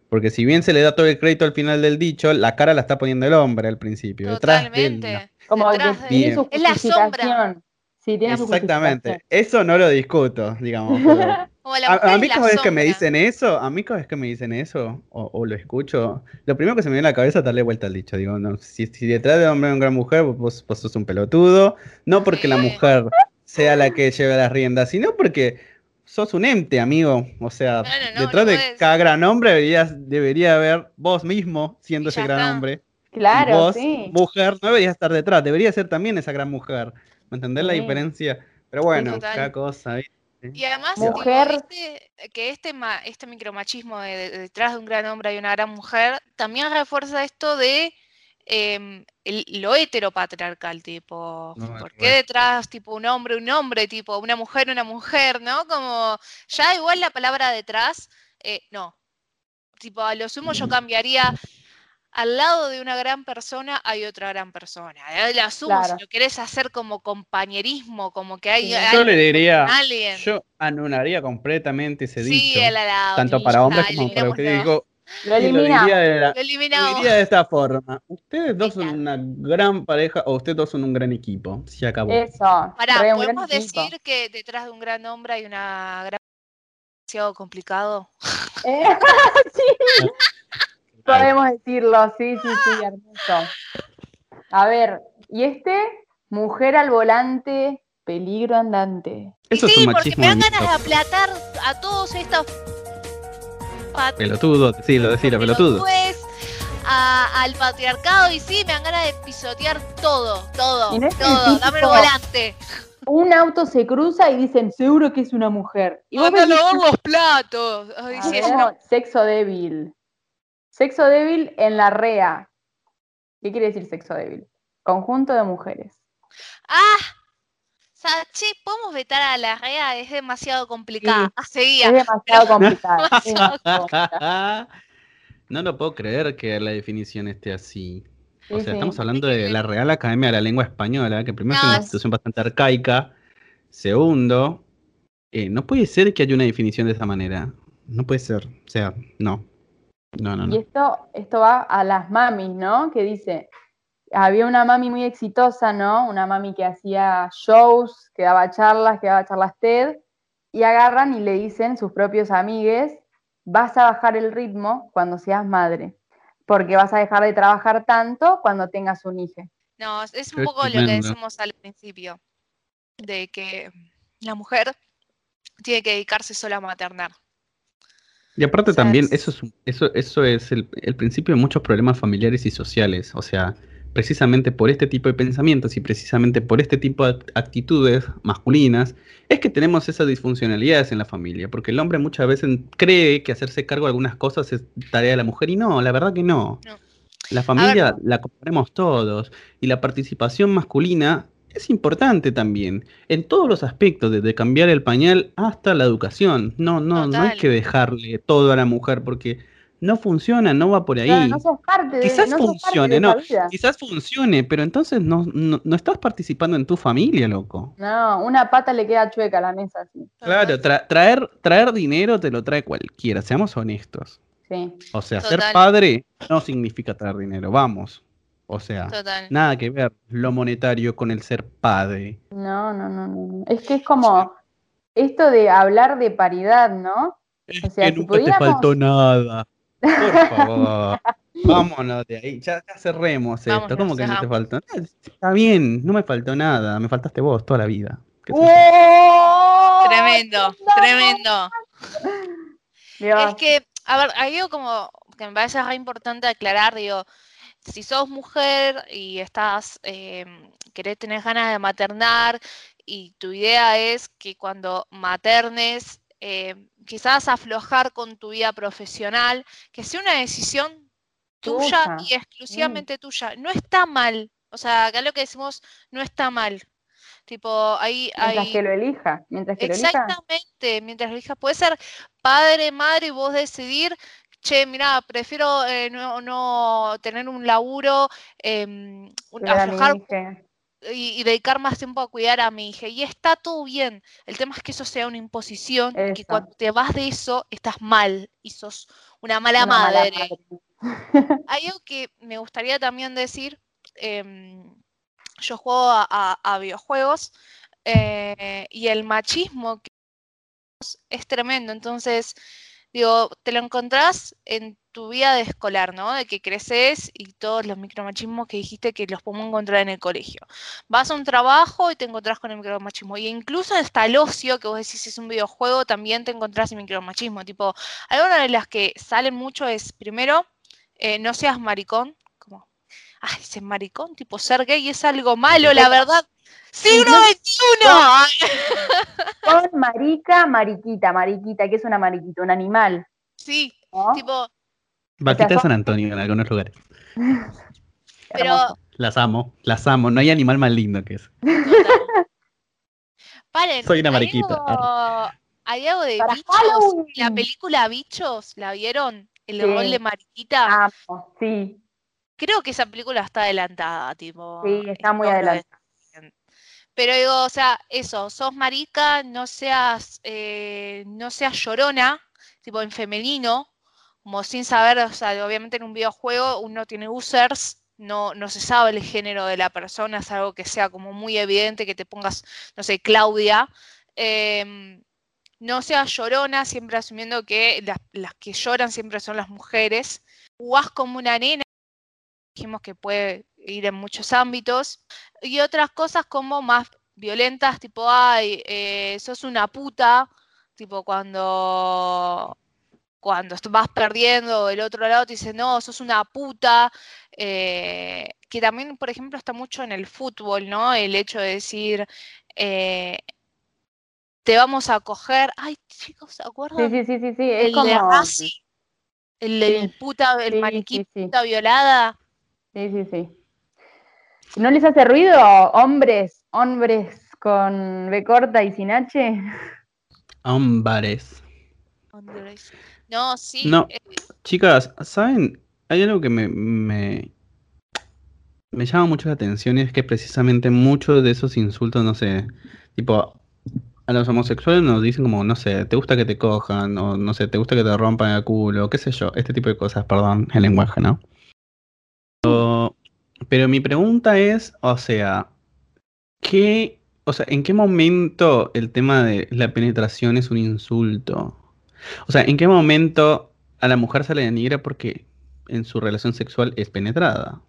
Porque si bien se le da todo el crédito al final del dicho, la cara la está poniendo el hombre al principio. Detrás de él, no. Totalmente. Como que Detrás de- su Es la sombra. Sí, tiene Exactamente. Eso no lo discuto, digamos. pero- *laughs* A, mí cada vez que me dicen eso, a mí cada vez que me dicen eso, o, o lo escucho, lo primero que se me viene a la cabeza es darle vuelta al dicho. Digo, no, si, si detrás de hombre hay una gran mujer, vos, vos sos un pelotudo. No porque la mujer sea la que lleve las riendas, sino porque sos un ente, amigo. O sea, Claro, no, detrás no de podés. cada gran hombre deberías, debería haber vos mismo siendo Y ese gran está. hombre. y Claro, vos, sí. mujer, no deberías estar detrás, debería ser también esa gran mujer. ¿Me entendés la diferencia? Pero bueno, total. cada cosa. ¿viste? Y además, tipo, este- que este, ma- este micromachismo de, de- detrás de un gran hombre hay una gran mujer, también refuerza esto de em, el- lo heteropatriarcal, tipo, No, ¿por qué bueno. detrás, tipo, un hombre, un hombre, tipo, una mujer, una mujer, ¿no? Como, ya igual la palabra detrás, eh, no. Tipo, a lo sumo yo cambiaría, al lado de una gran persona hay otra gran persona. Eh, La asumo, Claro. si lo querés hacer como compañerismo, como que hay, Sí. hay Yo le diría, alguien. yo anularía completamente ese Sí, dicho. el alado, tanto para hombres como para mujeres. Digo, Lo y lo la- Lo lo eliminamos. diría de esta forma. Ustedes dos son una gran pareja o ustedes dos son un gran equipo. Se acabó. Eso. Pará, ¿podemos equipo. decir que detrás de un gran hombre hay una gran demasiado complicado? *laughs* Eh, *laughs* sí, *laughs* podemos decirlo, sí, sí, sí, hermoso. A ver, y este, mujer al volante, peligro andante. Eso y es sí, un porque me dan ganas de aplatar a todos estos pat- Pelotudo, sí, lo decía, pelotudo. pelotudez, a- al patriarcado y sí, me dan ganas de pisotear todo, todo, no es el todo, dame el volante. Un auto se cruza y dicen, seguro que es una mujer. Y vos ves- lavar los platos. Ay, A sí, ver, es una- Sexo débil. Sexo débil en la REA. ¿Qué quiere decir sexo débil? Conjunto de mujeres. Ah, sea, che, podemos vetar a la REA, es demasiado complicada. Sí. Es *laughs* seguía. demasiado complicado. es demasiado *laughs* complicado. no lo puedo creer que la definición esté así. O sea, sí. estamos hablando de la Real Academia de la Lengua Española, que primero es una institución bastante arcaica. Segundo, eh, no puede ser que haya una definición de esa manera. No puede ser. O sea, no. No, no, Y no. esto, esto va a las mamis, ¿no? Que dice, había una mami muy exitosa, ¿no? Una mami que hacía shows, que daba charlas, que daba charlas TED, y agarran y le dicen sus propios amigues, vas a bajar el ritmo cuando seas madre, porque vas a dejar de trabajar tanto cuando tengas un hijo. No, es- un poco lo que decimos al principio, de que la mujer tiene que dedicarse solo a maternar. Y aparte O sea, también, es- eso es, un- eso, eso es el, el principio de muchos problemas familiares y sociales. O sea, precisamente por este tipo de pensamientos y precisamente por este tipo de act- actitudes masculinas, es que tenemos esas disfuncionalidades en la familia. Porque el hombre muchas veces cree que hacerse cargo de algunas cosas es tarea de la mujer y no, la verdad que no. No. La familia la componemos todos y la participación masculina es importante también en todos los aspectos, desde cambiar el pañal hasta la educación. No, no, no hay que dejarle todo a la mujer porque no funciona, no va por ahí. No, no sos parte de, Quizás no sos parte funcione, de no. Quizás funcione, pero entonces no, no, no estás participando en tu familia, loco. No, una pata le queda chueca a la mesa, así. Claro, tra- traer, traer dinero te lo trae cualquiera, seamos honestos. Sí. O sea, ser padre no significa traer dinero, vamos. O sea, Total. nada que ver lo monetario con el ser padre. No, no, no, no. Es que es como esto de hablar de paridad, ¿no? O sea, que si nunca te faltó nada. Por *laughs* favor. Vámonos de ahí. Ya, ya cerremos esto. ¿Cómo que no te faltó? Está bien, no me faltó nada. Me faltaste vos toda la vida. ¡Oh! Tremendo, tremendo. Dios. Es que, a ver, hay algo como que me parece re importante aclarar, digo, si sos mujer y estás, eh, querés tener ganas de maternar y tu idea es que cuando maternes, eh, quizás aflojar con tu vida profesional, que sea una decisión tuya Tuya, y exclusivamente tuya. No está mal. O sea, acá lo que decimos no está mal. Tipo, ahí Mientras hay... que lo elija, mientras que lo elija. Exactamente, mientras elijas, puede ser padre, madre y vos decidir, che, mira, prefiero eh, no, no tener un laburo, em, un- aflojar. Y, y dedicar más tiempo a cuidar a mi hija. Y está todo bien. El tema es que eso sea una imposición, que cuando te vas de eso estás mal y sos una mala Una mala madre. Hay *laughs* *laughs* algo que me gustaría también decir. em, yo juego a, a- a videojuegos eh, y el machismo que es tremendo. Entonces, digo, te lo encontrás en tu vida de escolar, ¿no? De que creces y todos los micromachismos que dijiste que los podemos encontrar en el colegio. Vas a un trabajo y te encontrás con el micromachismo. Y incluso hasta el ocio, que vos decís es un videojuego, también te encontrás en micromachismo. Tipo, algunas de las que salen mucho es, primero, eh, no seas maricón, ay, ser maricón, tipo, ser gay es algo malo, la verdad. ¡Siglo XXI! Con marica, mariquita, mariquita, que es una mariquita, un animal. Sí, ¿no? tipo, Vaquita de San Antonio en algunos lugares. *laughs* pero. Las amo, las amo. No hay animal más lindo que eso. Paren, Soy una hay mariquita. algo- Hay algo de Para bichos. Halloween. La película Bichos, ¿la vieron? El Sí. rol de mariquita. Amo, sí, Creo que esa película está adelantada, tipo. sí, está muy adelantada. Pero digo, o sea, eso, sos marica, no seas, eh, no seas llorona, tipo en femenino, como sin saber, o sea, obviamente en un videojuego uno tiene users, no, no se sabe el género de la persona, es algo que sea como muy evidente, que te pongas, no sé, Claudia. em, no seas llorona, siempre asumiendo que las, las que lloran siempre son las mujeres. Jugás como una nena, dijimos que puede ir en muchos ámbitos y otras cosas como más violentas, tipo, ay, eh, sos una puta, tipo cuando cuando vas perdiendo el otro lado te dice, no, sos una puta, eh, que también, por ejemplo, está mucho en el fútbol, ¿no? El hecho de decir, eh, te vamos a coger, ay, chicos, ¿se acuerdan? Sí, sí, sí, sí, el como... de Racing, el, el puta, el sí, maniquí sí, sí. puta violada. Sí, sí, sí. ¿No les hace ruido hombres, hombres con B corta y sin H? *laughs* Andrés. No, sí. No. eh, Chicas, ¿saben? Hay algo que me, me, me llama mucho la atención y es que precisamente muchos de esos insultos, no sé, tipo, a los homosexuales nos dicen como, no sé, te gusta que te cojan, o no sé, te gusta que te rompan el culo, qué sé yo, este tipo de cosas, perdón, el lenguaje, ¿no? Pero, mi pregunta es, o sea, ¿qué, o sea, en qué momento el tema de la penetración es un insulto? O sea, ¿en qué momento a la mujer se le denigra porque en su relación sexual es penetrada?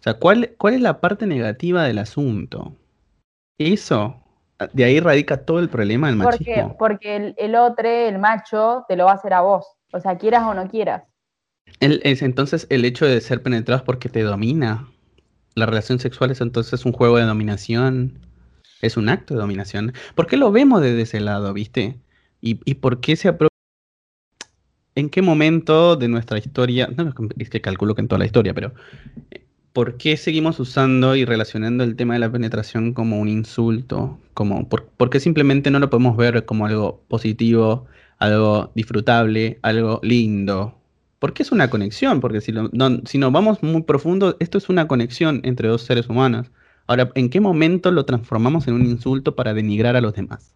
O sea, ¿cuál, cuál es la parte negativa del asunto? Eso, de ahí radica todo el problema del Porque, machismo. porque el, el otro, el macho, te lo va a hacer a vos. O sea, quieras o no quieras. El- es entonces el hecho de ser penetrados porque te domina. La relación sexual es entonces un juego de dominación. Es un acto de dominación. ¿Por qué lo vemos desde ese lado, viste? ¿Y, y por qué se apropia? ¿En qué momento de nuestra historia? No, es que calculo que en toda la historia, pero eh, ¿por qué seguimos usando y relacionando el tema de la penetración como un insulto? Como, por, ¿Por qué simplemente no lo podemos ver como algo positivo, algo disfrutable, algo lindo? Porque es una conexión, porque si, lo- no, si nos vamos muy profundo, esto es una conexión entre dos seres humanos. Ahora, ¿en qué momento lo transformamos en un insulto para denigrar a los demás?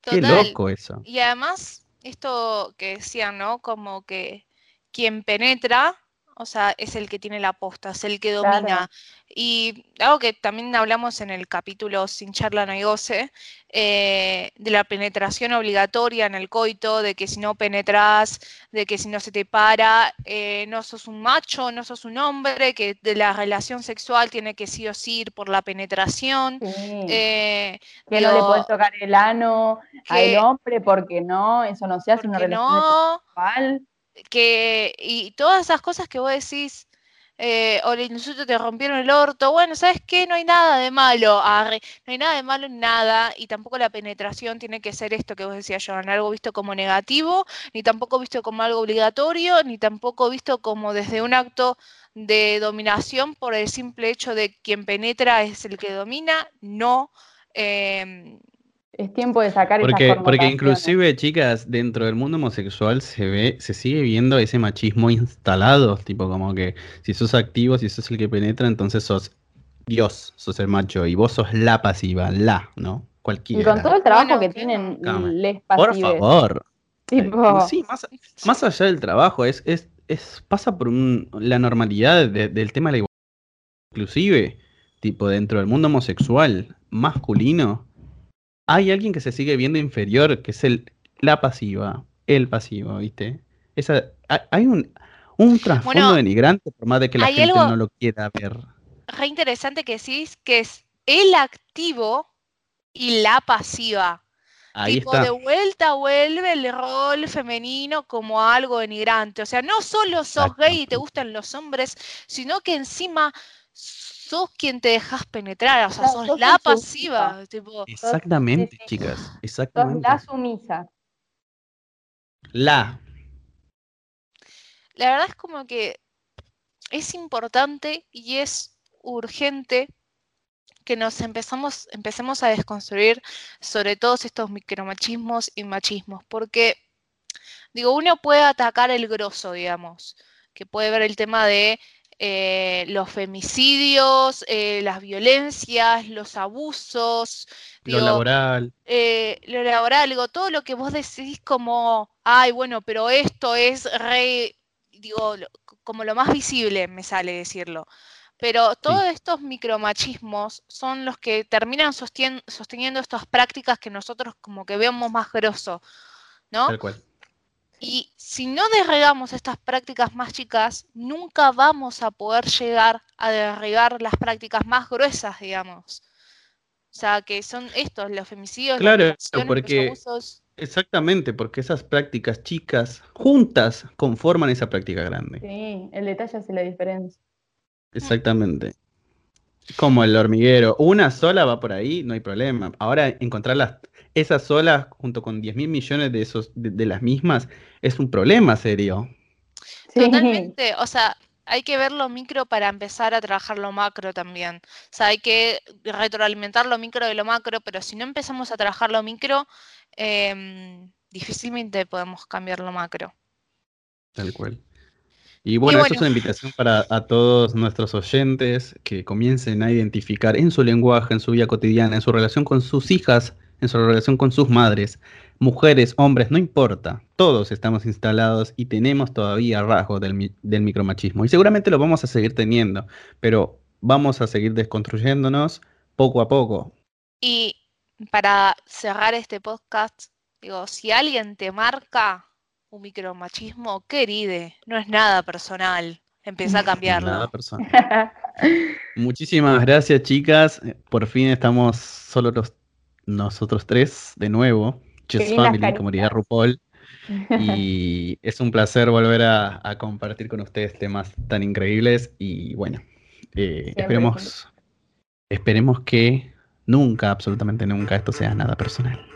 Qué loco eso. Y además, esto que decían, ¿no? Como que quien penetra, o sea, es el que tiene la posta, es el que Claro. domina. Y algo que también hablamos en el capítulo Sin charla no hay goce, eh, de la penetración obligatoria en el coito, de que si no penetras, de que si no se te para, eh, no sos un macho, no sos un hombre, que de la relación sexual tiene que sí o sí ir por la penetración. Sí. eh, que no le puedes tocar el ano al que- hombre porque no, eso no se hace una relación no, sexual. Que, y todas esas cosas que vos decís, eh, o el insulto te rompieron el orto, bueno, ¿sabes qué? No hay nada de malo, no hay nada de malo en nada, y tampoco la penetración tiene que ser esto que vos decías, Joan, algo visto como negativo, ni tampoco visto como algo obligatorio, ni tampoco visto como desde un acto de dominación por el simple hecho de quien penetra es el que domina, no. em, Es tiempo de sacar esas Porque, porque connotaciones. inclusive, chicas, dentro del mundo homosexual se ve, se sigue viendo ese machismo instalado, tipo como que si sos activo, si sos el que penetra, entonces sos Dios, sos el macho, y vos sos la pasiva, la, ¿no? Cualquiera. Y con todo el trabajo Bueno, que tienen les Por pasives. favor. Tipo, Sí, más, más allá del trabajo, es, es, es pasa por un- la normalidad de- del tema de la igualdad. Inclusive, tipo, dentro del mundo homosexual masculino, hay alguien que se sigue viendo inferior, que es el, la pasiva, el pasivo, ¿viste? Esa, hay- un, un trasfondo Bueno, denigrante, por más de que la gente algo- no lo quiera ver. re interesante que decís que es el activo y la pasiva. Ahí tipo, está. de vuelta vuelve el rol femenino como algo denigrante. O sea, no solo sos Exacto. gay y te gustan los hombres, sino que encima sos quien te dejas penetrar. O sea, sos sos la pasiva. Tipo, Exactamente, chicas. sos Exactamente. la sumisa. La. la verdad es como que es importante y es urgente que nos empezamos, empecemos a desconstruir sobre todos estos micromachismos y machismos, porque digo, uno puede atacar el grosso, digamos, que puede ver el tema de eh, los femicidios, eh, las violencias, los abusos, Lo digo, laboral. eh, lo laboral, digo, todo lo que vos decís como, ay, bueno, pero esto es re, digo, lo- como lo más visible, me sale decirlo. Pero todos estos micromachismos son los que terminan sostien- sosteniendo estas prácticas que nosotros como que vemos más grosso, ¿no? Tal cual. Y si no derrigamos estas prácticas más chicas, nunca vamos a poder llegar a derribar las prácticas más gruesas, digamos. O sea, que son estos, los femicidios, Claro, porque- los abusos. Exactamente, porque esas prácticas chicas juntas conforman esa práctica grande. Sí, el detalle hace la diferencia. Exactamente. Como el hormiguero, una sola va por ahí, no hay problema. Ahora encontrar las, esas solas junto con 10 mil millones de, esos, de, de las mismas es un problema serio. Totalmente, o sea, hay que ver lo micro para empezar a trabajar lo macro también. O sea, hay que retroalimentar lo micro de lo macro, pero si no empezamos a trabajar lo micro, em, difícilmente podemos cambiar lo macro. Tal cual. Y bueno, Y esto es una bueno. invitación para a todos nuestros oyentes que comiencen a identificar en su lenguaje, en su vida cotidiana, en su relación con sus hijas, en su relación con sus madres, mujeres, hombres, no importa. Todos estamos instalados y tenemos todavía rasgos del, del micromachismo. Y seguramente lo vamos a seguir teniendo, pero vamos a seguir desconstruyéndonos poco a poco. Y para cerrar este podcast, digo, si alguien te marca un micromachismo, queride, no es nada personal. Empieza a *laughs* Nada cambiarlo. personal. Muchísimas gracias, chicas. Por fin estamos solo los- nosotros tres de nuevo. Chess Family, caritas. comunidad RuPaul. *laughs* Y es un placer volver a, a compartir con ustedes temas tan increíbles. Y bueno, eh, esperemos, esperemos que nunca, absolutamente nunca, esto sea nada personal.